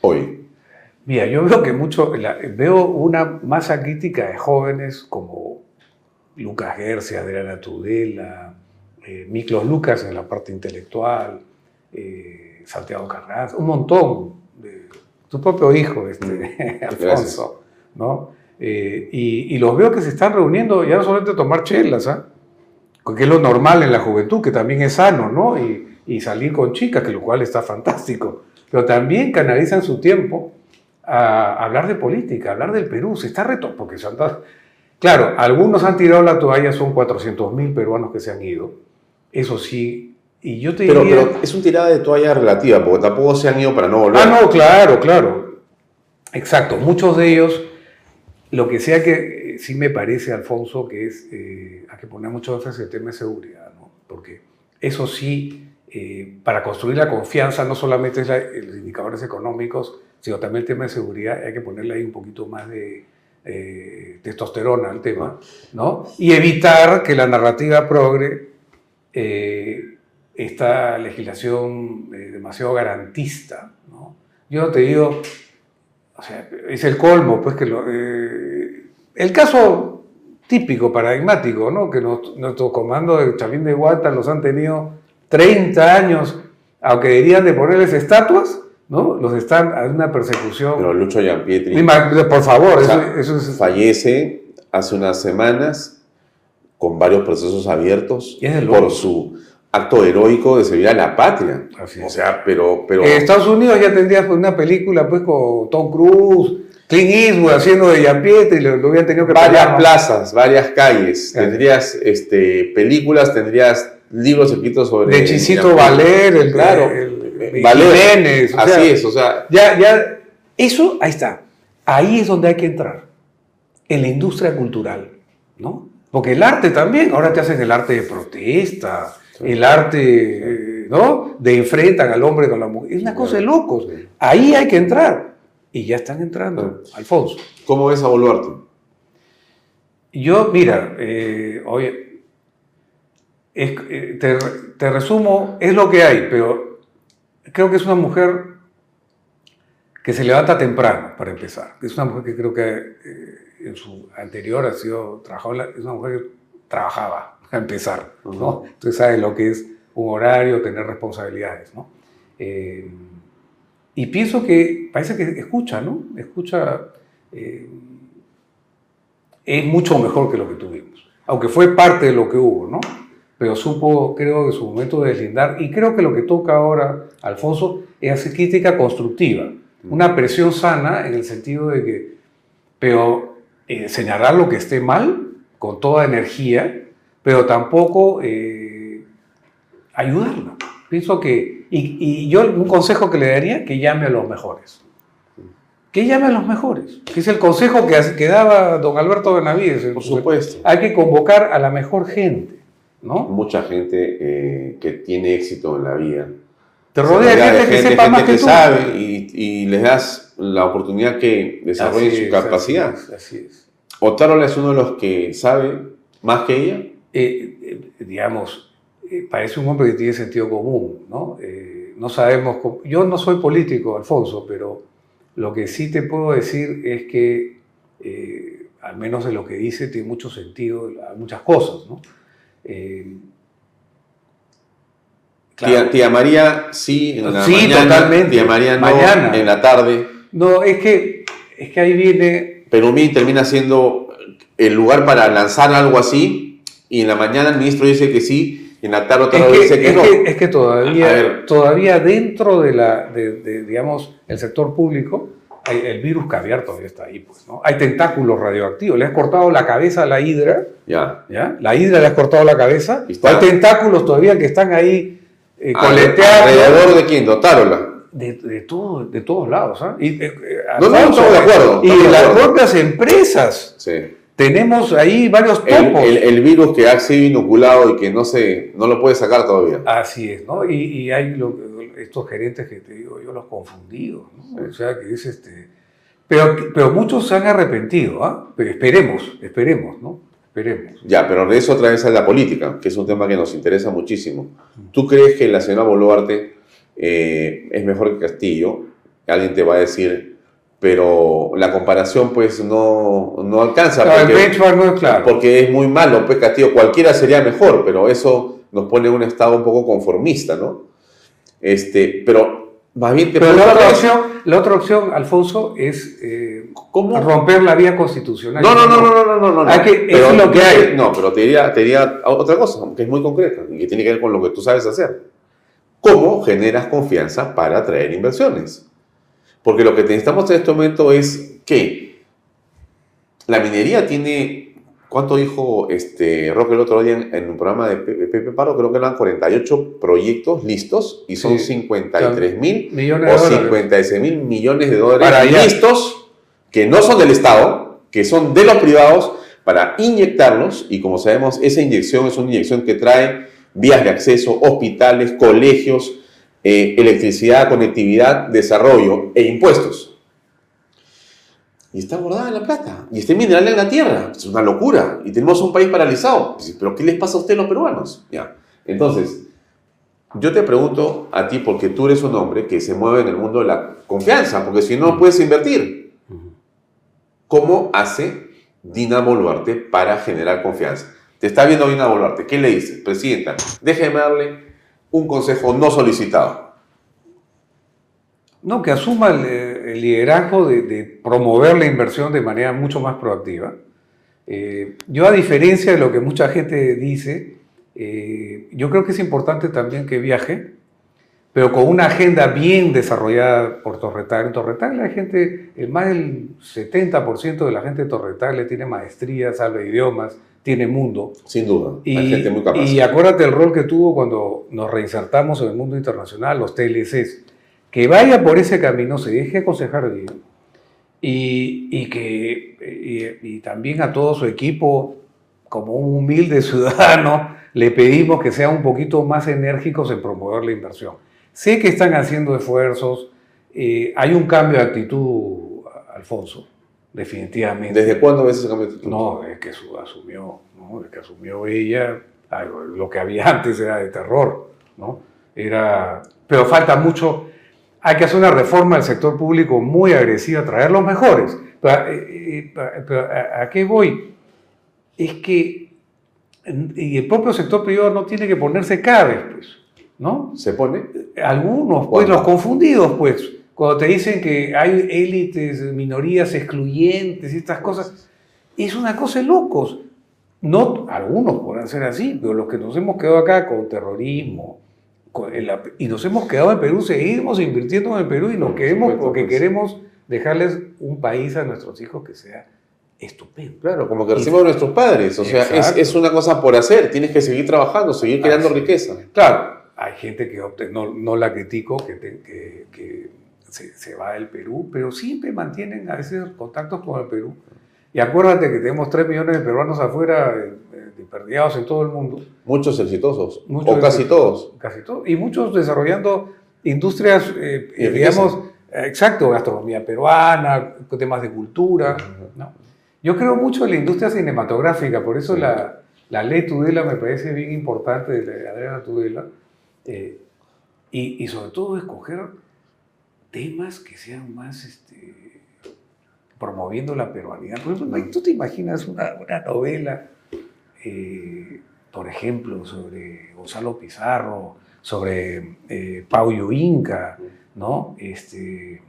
Hoy. Mira, yo veo que mucho, la- veo una masa crítica de jóvenes como Lucas Gersi, Adriana Tudela, eh, Miklos Lucas en la parte intelectual, eh, Santiago Carranza, un montón, de, tu propio hijo, este, <laughs> Alfonso, ¿no? Eh, y, y los veo que se están reuniendo ya no solamente a tomar chelas, ¿ah? que es lo normal en la juventud, que también es sano, ¿no? Y, y salir con chicas, que lo cual está fantástico. Pero también canalizan su tiempo a hablar de política, a hablar del Perú. Se está reto, porque se han dado- Claro, algunos han tirado la toalla, son 400 mil peruanos que se han ido. Eso sí. Y yo te Pero, diría... pero es una tirada de toalla relativa, porque tampoco se han ido para no volver. Ah, no, claro, claro. Exacto. Muchos de ellos, lo que sea que eh, sí me parece, Alfonso, que es, eh, hay que poner mucho énfasis en el tema de seguridad, ¿no? Porque eso sí, eh, para construir la confianza, no solamente es la- los indicadores económicos, sino también el tema de seguridad, hay que ponerle ahí un poquito más de eh, testosterona al tema, ¿no? Y evitar que la narrativa progre eh, esta legislación eh, demasiado garantista. ¿no? Yo te digo, o sea, es el colmo, pues que lo, eh, el caso típico, paradigmático, ¿no? que nos- nuestros comandos de Chavín de Guata los han tenido 30 años, aunque deberían de ponerles estatuas, ¿no? los están a una persecución. Pero Lucho Gianpietri Ima- Por favor, o sea, eso, eso es... fallece hace unas semanas con varios procesos abiertos por su acto heroico de servir a la patria. Así O sea, pero... pero En Estados Unidos ya tendrías pues, una película pues con Tom Cruise, Clint Eastwood haciendo de Pietri, lo, lo hubieran tenido que varias plazas, varias calles, Claro. tendrías este, películas, tendrías libros escritos sobre... De Chisito. Valer, el, Claro. el- el- Valer. Jiménez, o Así sea, es, o sea, Ya, ya, eso, ahí está. Ahí es donde hay que entrar, en la industria cultural, ¿no? Porque el arte también, ahora te hacen el arte de protesta, el arte, eh, ¿no? De enfrentan al hombre con la mujer. Es una cosa de locos. Ahí hay que entrar. Y ya están entrando, Alfonso. ¿cómo ves a Boluarte? Yo, mira, eh, oye, es- eh, te, te resumo, es lo que hay, pero creo que es una mujer que se levanta temprano, para empezar. Es una mujer que creo que eh, en su anterior ha sido, trabajó, es una mujer que trabajaba, a empezar, ¿no? Entonces sabe lo que es un horario, tener responsabilidades, ¿no? Eh, y pienso que parece que escucha, ¿no? Escucha, eh, es mucho mejor que lo que tuvimos, aunque fue parte de lo que hubo, ¿no? Pero supo, creo, en su momento de deslindar, y creo que lo que toca ahora, Alfonso, es hacer crítica constructiva, una presión sana en el sentido de que, pero eh, señalar lo que esté mal con toda energía, pero tampoco eh, ayudarla. Pienso que, y, y, yo un consejo que le daría, que llame a los mejores. Que llame a los mejores. Que es el consejo que, que daba don Alberto Benavides. Por supuesto. Hay que convocar a la mejor gente, ¿no? Mucha gente eh, que tiene éxito en la vida. Te rodea de gente, que sepa más que, tú. sabe y, y, les das la oportunidad que desarrollen su es, capacidad. Así es. así es. Otárola es uno de los que sabe más que ella. Eh, eh, digamos, eh, parece un hombre que tiene sentido común, ¿no? No sabemos, cómo- yo no soy político, Alfonso, pero lo que sí te puedo decir es que, al menos de lo que dice, tiene mucho sentido a muchas cosas, ¿no? Claro. Tía, tía María, sí, en la Sí, mañana. totalmente. Tía María, no, Mañana. en la tarde. No, es que, es que ahí viene, Perumí termina siendo el lugar para lanzar algo así. Y en la mañana el ministro dice que sí. Y en la tarde otra vez dice que es no. que- es que todavía, todavía dentro de la, de, de, digamos, el sector público, el virus caviar todavía está ahí, pues, ¿no? Hay tentáculos radioactivos. Le has cortado la cabeza a la hidra, Ya. ¿ya? La hidra le has cortado la cabeza. Está- Hay tentáculos todavía que están ahí eh, Alre- coleteando. ¿Alrededor de quién? Dotárola. De, de, todo- de todos lados, ¿ah? Y, eh, eh, No, no, Alfonso, estamos de acuerdo, Y de las propias empresas. Sí. Tenemos ahí varios El, topos. el- el virus que ha sido inoculado y que no se, no lo puede sacar todavía. Así es, ¿no? Y, y hay lo- estos gerentes que te digo, yo los confundido, ¿no? O sea, que es este... Pero, pero muchos se han arrepentido, ¿ah? Pero esperemos, esperemos, ¿no? Esperemos. Ya, pero de eso otra vez a la política, que es un tema que nos interesa muchísimo. ¿Tú crees que la señora Boluarte eh, es mejor que Castillo? Alguien te va a decir, pero la comparación pues no, no alcanza. Claro, el porque- benchmark no es claro. Porque es muy malo, pues Castillo, cualquiera sería mejor, pero eso nos pone en un estado un poco conformista, ¿no? Este, pero más bien te Pero la otra opción, la otra opción, Alfonso, es eh, ¿Cómo? romper la vía constitucional. No, no, no, no, no, no, no, no. Hay que- Pero es lo que no, hay. No, pero te diría, te diría otra cosa, que es muy concreta y que tiene que ver con lo que tú sabes hacer. ¿Cómo generas confianza para atraer inversiones? Porque lo que necesitamos en este momento es que la minería tiene, ¿cuánto dijo este Roque el otro día en, en un programa de Pe- Pepe Paro? Creo que eran 48 proyectos listos y son Sí. 53 mil o dólares. 56 mil millones de dólares Para listos que no son del Estado, que son de los privados, para inyectarlos. Y como sabemos, esa inyección es una inyección que trae vías de acceso, hospitales, colegios, eh, electricidad, conectividad, desarrollo e impuestos. Y está guardada en la plata. Y este mineral en la tierra. Es una locura. Y tenemos un país paralizado. Dice, ¿Pero qué les pasa a ustedes los peruanos? Ya. Entonces, yo te pregunto a ti, porque tú eres un hombre que se mueve en el mundo de la confianza, porque si no, puedes invertir. ¿Cómo hace Dina Boluarte para generar confianza? Te está viendo Dina Boluarte. ¿Qué le dices? Presidenta, déjeme darle un consejo no solicitado. No, que asuma el, liderazgo de, promover la inversión de manera mucho más proactiva. Eh, yo, a diferencia de lo que mucha gente dice, eh, yo creo que es importante también que viaje, pero con una agenda bien desarrollada por Torretagle. En Torretagle hay gente, el más del 70% de la gente de Torretagle tiene maestría, sabe idiomas, tiene mundo. Sin duda. Y, Hay gente muy capaz. y acuérdate el rol que tuvo cuando nos reinsertamos en el mundo internacional, los TLCs. Que vaya por ese camino, se deje aconsejar bien. Y, y que y, y también a todo su equipo, como un humilde <laughs> ciudadano, le pedimos que sean un poquito más enérgicos en promover la inversión. Sé que están haciendo esfuerzos, eh, hay un cambio de actitud, Alfonso, definitivamente. ¿Desde cuándo ves ese cambio de actitud? No, es que su- asumió, ¿no? Es que asumió ella, algo- lo que había antes era de terror, ¿no? Era, pero falta mucho. Hay que hacer una reforma del sector público muy agresiva, traer los mejores. Pero, eh, eh, pero ¿a, qué voy? Es que y el propio sector privado no tiene que ponerse cabes, pues, ¿no? ¿Se pone? Algunos, pues, los confundidos, pues, cuando te dicen que hay élites, minorías excluyentes y estas cosas, es una cosa de locos. No, algunos podrán ser así, pero los que nos hemos quedado acá con terrorismo, con el- y nos hemos quedado en Perú, seguimos invirtiendo en el Perú y nos queremos supuesto, porque pues. queremos dejarles un país a nuestros hijos que sea estupendo. Claro, como que recibimos nuestros padres. O sea, es, es una cosa por hacer. Tienes que seguir trabajando, seguir creando Así. riqueza. Claro, hay gente que opte, no, no la critico, que, te- que- que se, se va del Perú, pero siempre mantienen a veces contactos con el Perú. Y acuérdate que tenemos 3 millones de peruanos afuera, eh, eh, desperdigados en todo el mundo. Muchos exitosos. Muchos o casi todos. Casi todos. Y muchos desarrollando industrias, eh, eh, digamos, eh, exacto, gastronomía peruana, temas de cultura. ¿no? Yo creo mucho en la industria cinematográfica, por eso la, la ley Tudela me parece bien importante, de la de Adriana Tudela, eh, y, y sobre todo escoger temas que sean más este, promoviendo la peruanidad. Por ejemplo, ¿tú te imaginas una, una novela, eh, por ejemplo, sobre Gonzalo Pizarro, sobre eh, Paulo Inca, ¿no? Este,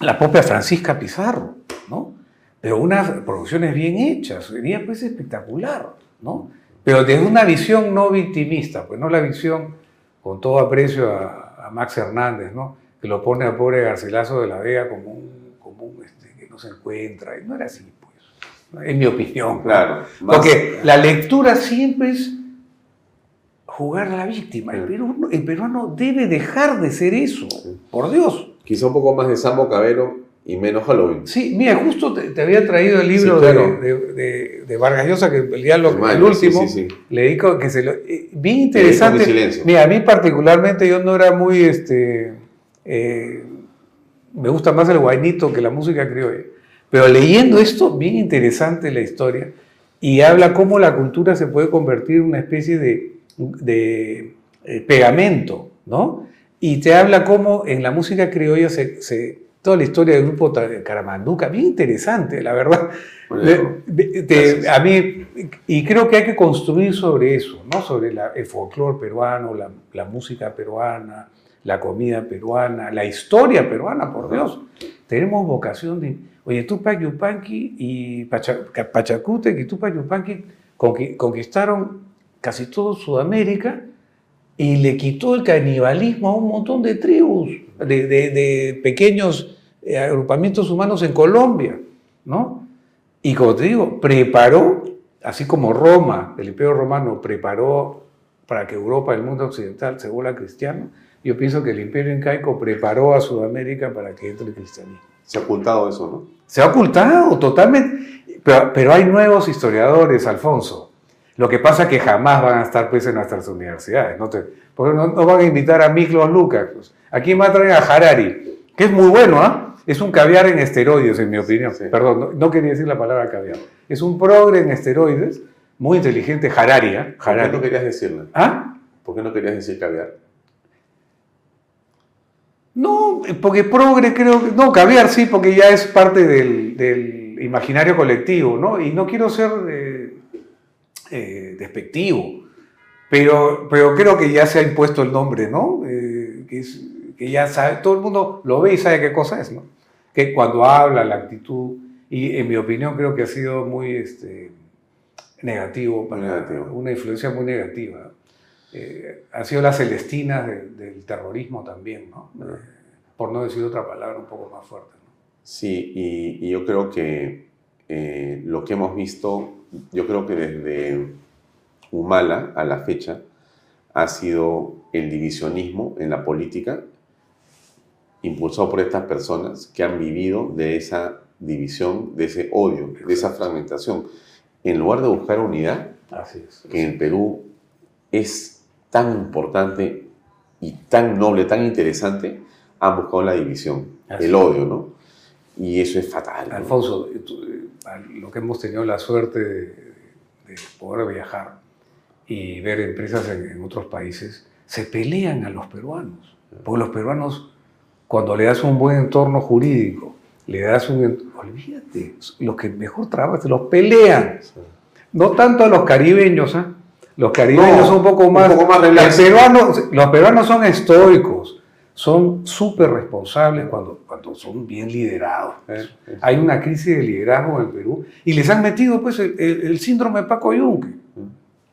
la propia Francisca Pizarro, ¿no? Pero unas producciones bien hechas, sería pues espectacular, ¿no? Pero desde una visión no victimista, pues no la visión, con todo aprecio a Max Hernández, ¿no? Que lo pone a pobre Garcilaso de la Vega como un, como un este, que no se encuentra, y no era así, pues, en mi opinión. Claro. más- Porque la lectura siempre es jugar a la víctima. El peruano, el peruano debe dejar de ser eso, por Dios. Quizá un poco más de Sambo Cabero y menos Halloween. Sí, mira, justo te, te había traído el libro Sí, claro. de, de- de- Vargas Llosa, que el diálogo, El último, sí, sí. le dedico que se lo... eh, bien interesante. Mira, a mí particularmente yo no era muy, este, eh, me gusta más el guainito que la música criolla. Pero leyendo esto, bien interesante la historia, y habla cómo la cultura se puede convertir en una especie de, de, eh, pegamento, ¿no? Y te habla cómo en la música criolla se, se- toda la historia del grupo Caramanduca, bien interesante, la verdad. Bueno, de- de- a mí, y creo que hay que construir sobre eso, ¿no? Sobre la- el folclore peruano, la, la música peruana, la comida peruana, la historia peruana, por Dios. Tenemos vocación de... Oye, Tupac Yupanqui y Pacha- Pachacútec y Tupac Yupanqui conqui- conquistaron casi todo Sudamérica y le quitó el canibalismo a un montón de tribus, de, de- de pequeños eh, agrupamientos humanos en Colombia, ¿no? Y como te digo, preparó, así como Roma, el Imperio Romano preparó para que Europa, el mundo occidental, se vuelva cristiano, yo pienso que el Imperio Incaico preparó a Sudamérica para que entre el cristianismo. Se ha ocultado eso, ¿no? Se ha ocultado totalmente, pero, pero hay nuevos historiadores, Alfonso. Lo que pasa es que jamás van a estar pues, en nuestras universidades. No te, porque no, no van a invitar a Miklos Lucas. pues. Aquí me traen a Harari, que es muy bueno, ¿ah? Es un caviar en esteroides, en mi opinión. Sí. Perdón, no, no quería decir la palabra caviar. Es un progre en esteroides, muy inteligente, Harari, ¿ah? ¿Por qué Harari. no querías decirlo? ¿Ah? ¿Por qué no querías decir caviar? No, porque progre creo que... No, caviar sí, porque ya es parte del, del imaginario colectivo, ¿no? Y no quiero ser eh, eh, despectivo, pero, pero creo que ya se ha impuesto el nombre, ¿no? Eh, que, es- que ya sabe, todo el mundo lo ve y sabe qué cosa es, ¿no? Que cuando habla, la actitud, y en mi opinión creo que ha sido muy este, negativo, para, Negativo. una influencia muy negativa. Eh, han sido las celestinas de- del terrorismo también, ¿no? Por no decir otra palabra un poco más fuerte. ¿no? Sí, y, y yo creo que eh, lo que hemos visto, yo creo que desde Humala a la fecha, ha sido el divisionismo en la política, impulsado por estas personas que han vivido de esa división, de ese odio, de esa fragmentación. En lugar de buscar unidad, Así es. que en el Perú es tan importante y tan noble, tan interesante, han buscado la división, Así el odio, ¿no? Y eso es fatal. ¿no? Alfonso, eh, tú, eh, lo que hemos tenido la suerte de, de poder viajar y ver empresas en, en otros países, se pelean a los peruanos. Porque los peruanos, cuando le das un buen entorno jurídico, le das un... Olvídate, los que mejor trabajan, los pelean. No tanto a los caribeños, ¿ah? Los caribeños No, son un poco más... un poco más los, peruanos, los peruanos son estoicos, son súper responsables cuando, cuando son bien liderados. Hay una crisis de liderazgo en Perú y les han metido pues el, el- el síndrome de Paco Yunque.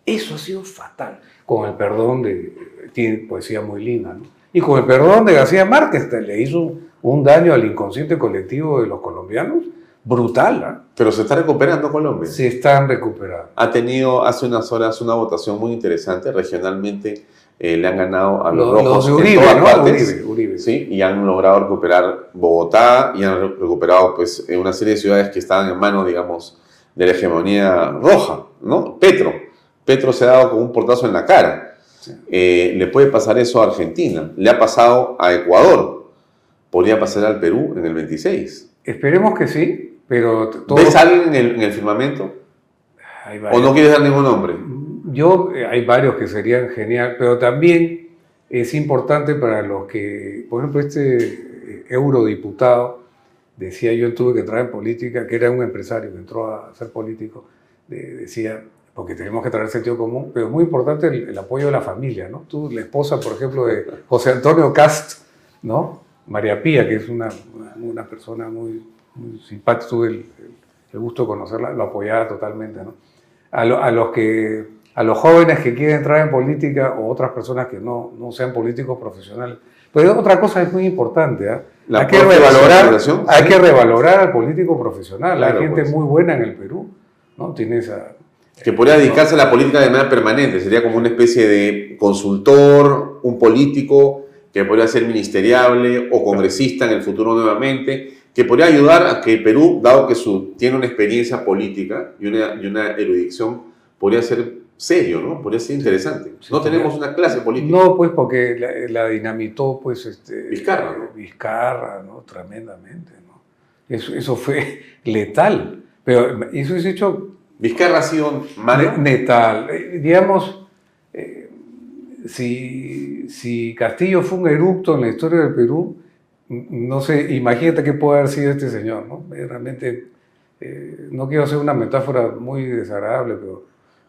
Eso ha sido fatal. Con el perdón de... Tiene poesía muy linda, ¿no? Y con el perdón de García Márquez, que le hizo un daño al inconsciente colectivo de los colombianos brutal. ¿ah? Pero se está recuperando Colombia. Se están recuperando. Ha tenido hace unas horas una votación muy interesante. Regionalmente eh, le han ganado a los Los- rojos los de en Uribe, todas ¿no? partes. Uribe, Uribe. Sí, y han logrado recuperar Bogotá y han re- recuperado pues eh, una serie de ciudades que estaban en manos, digamos, de la hegemonía roja, ¿no? Petro. Petro se ha dado con un portazo en la cara. Eh, le puede pasar eso a Argentina. Le ha pasado a Ecuador. Podría pasar al Perú en el 26. Esperemos que sí, pero todo... ¿Ves alguien en el, en el firmamento? ¿O no quieres dar ningún nombre? Yo, eh, hay varios que serían genial, pero también es importante para los que, por ejemplo, este eh, eurodiputado, decía yo tuve que entrar en política, que era un empresario que entró a ser político, de- decía, porque tenemos que traer sentido común, pero es muy importante el, el apoyo de la familia, ¿no? Tú, la esposa, por ejemplo, de José Antonio Cast, ¿no? María Pía, que es una, una, persona muy, muy simpática, tuve el- el gusto de conocerla, lo apoyaba totalmente, ¿no? a, lo- a los que a los jóvenes que quieren entrar en política o otras personas que no, no sean políticos profesionales. Pero otra cosa es muy importante, ¿ah? La hay, que revalorar, hay que revalorar al político profesional. Claro, hay gente pues. muy buena en el Perú, ¿no? Tiene esa... Que podría dedicarse a la política de manera permanente. Sería como una especie de consultor, un político que podría ser ministeriable o congresista en el futuro nuevamente, que podría ayudar a que Perú, dado que su, tiene una experiencia política y una, y una erudición, podría ser serio, ¿no? Podría ser interesante. no tenemos una clase política. No, pues porque la, la dinamitó, pues, este... Vizcarra, ¿no? Vizcarra, ¿no? Tremendamente, ¿no? Eso, eso fue <laughs> letal. Pero eso es hecho Vizcarra ha sido malo. Netal. Eh, digamos, eh, si, si Castillo fue un eructo en la historia del Perú, n- no sé, imagínate qué puede haber sido este señor, ¿no? Realmente, eh, no quiero hacer una metáfora muy desagradable, pero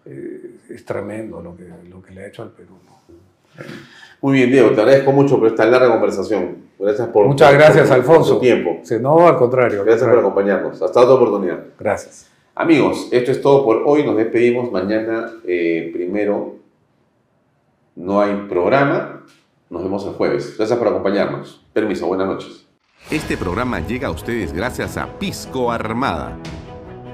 eh, es tremendo lo que, lo que le ha hecho al Perú, ¿no? Muy bien, Diego, te agradezco mucho por esta larga conversación. Gracias por Muchas por- gracias, por- por Alfonso. tu tiempo. Sí, no, al contrario. al Gracias por acompañarnos. Hasta otra oportunidad. Gracias. Amigos, esto es todo por hoy. Nos despedimos. Mañana, eh, primero, no hay programa. Nos vemos el jueves. Gracias por acompañarnos. Permiso, buenas noches. Este programa llega a ustedes gracias a Pisco Armada.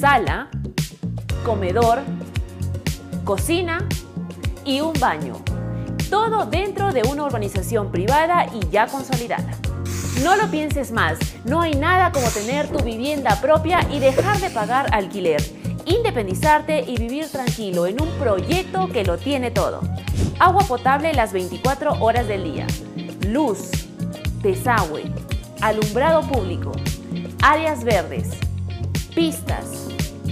sala, comedor, cocina y un baño. Todo dentro de una urbanización privada y ya consolidada. No lo pienses más, no hay nada como tener tu vivienda propia y dejar de pagar alquiler, independizarte y vivir tranquilo en un proyecto que lo tiene todo. Agua potable las 24 horas del día, luz, desagüe, alumbrado público, áreas verdes, pistas,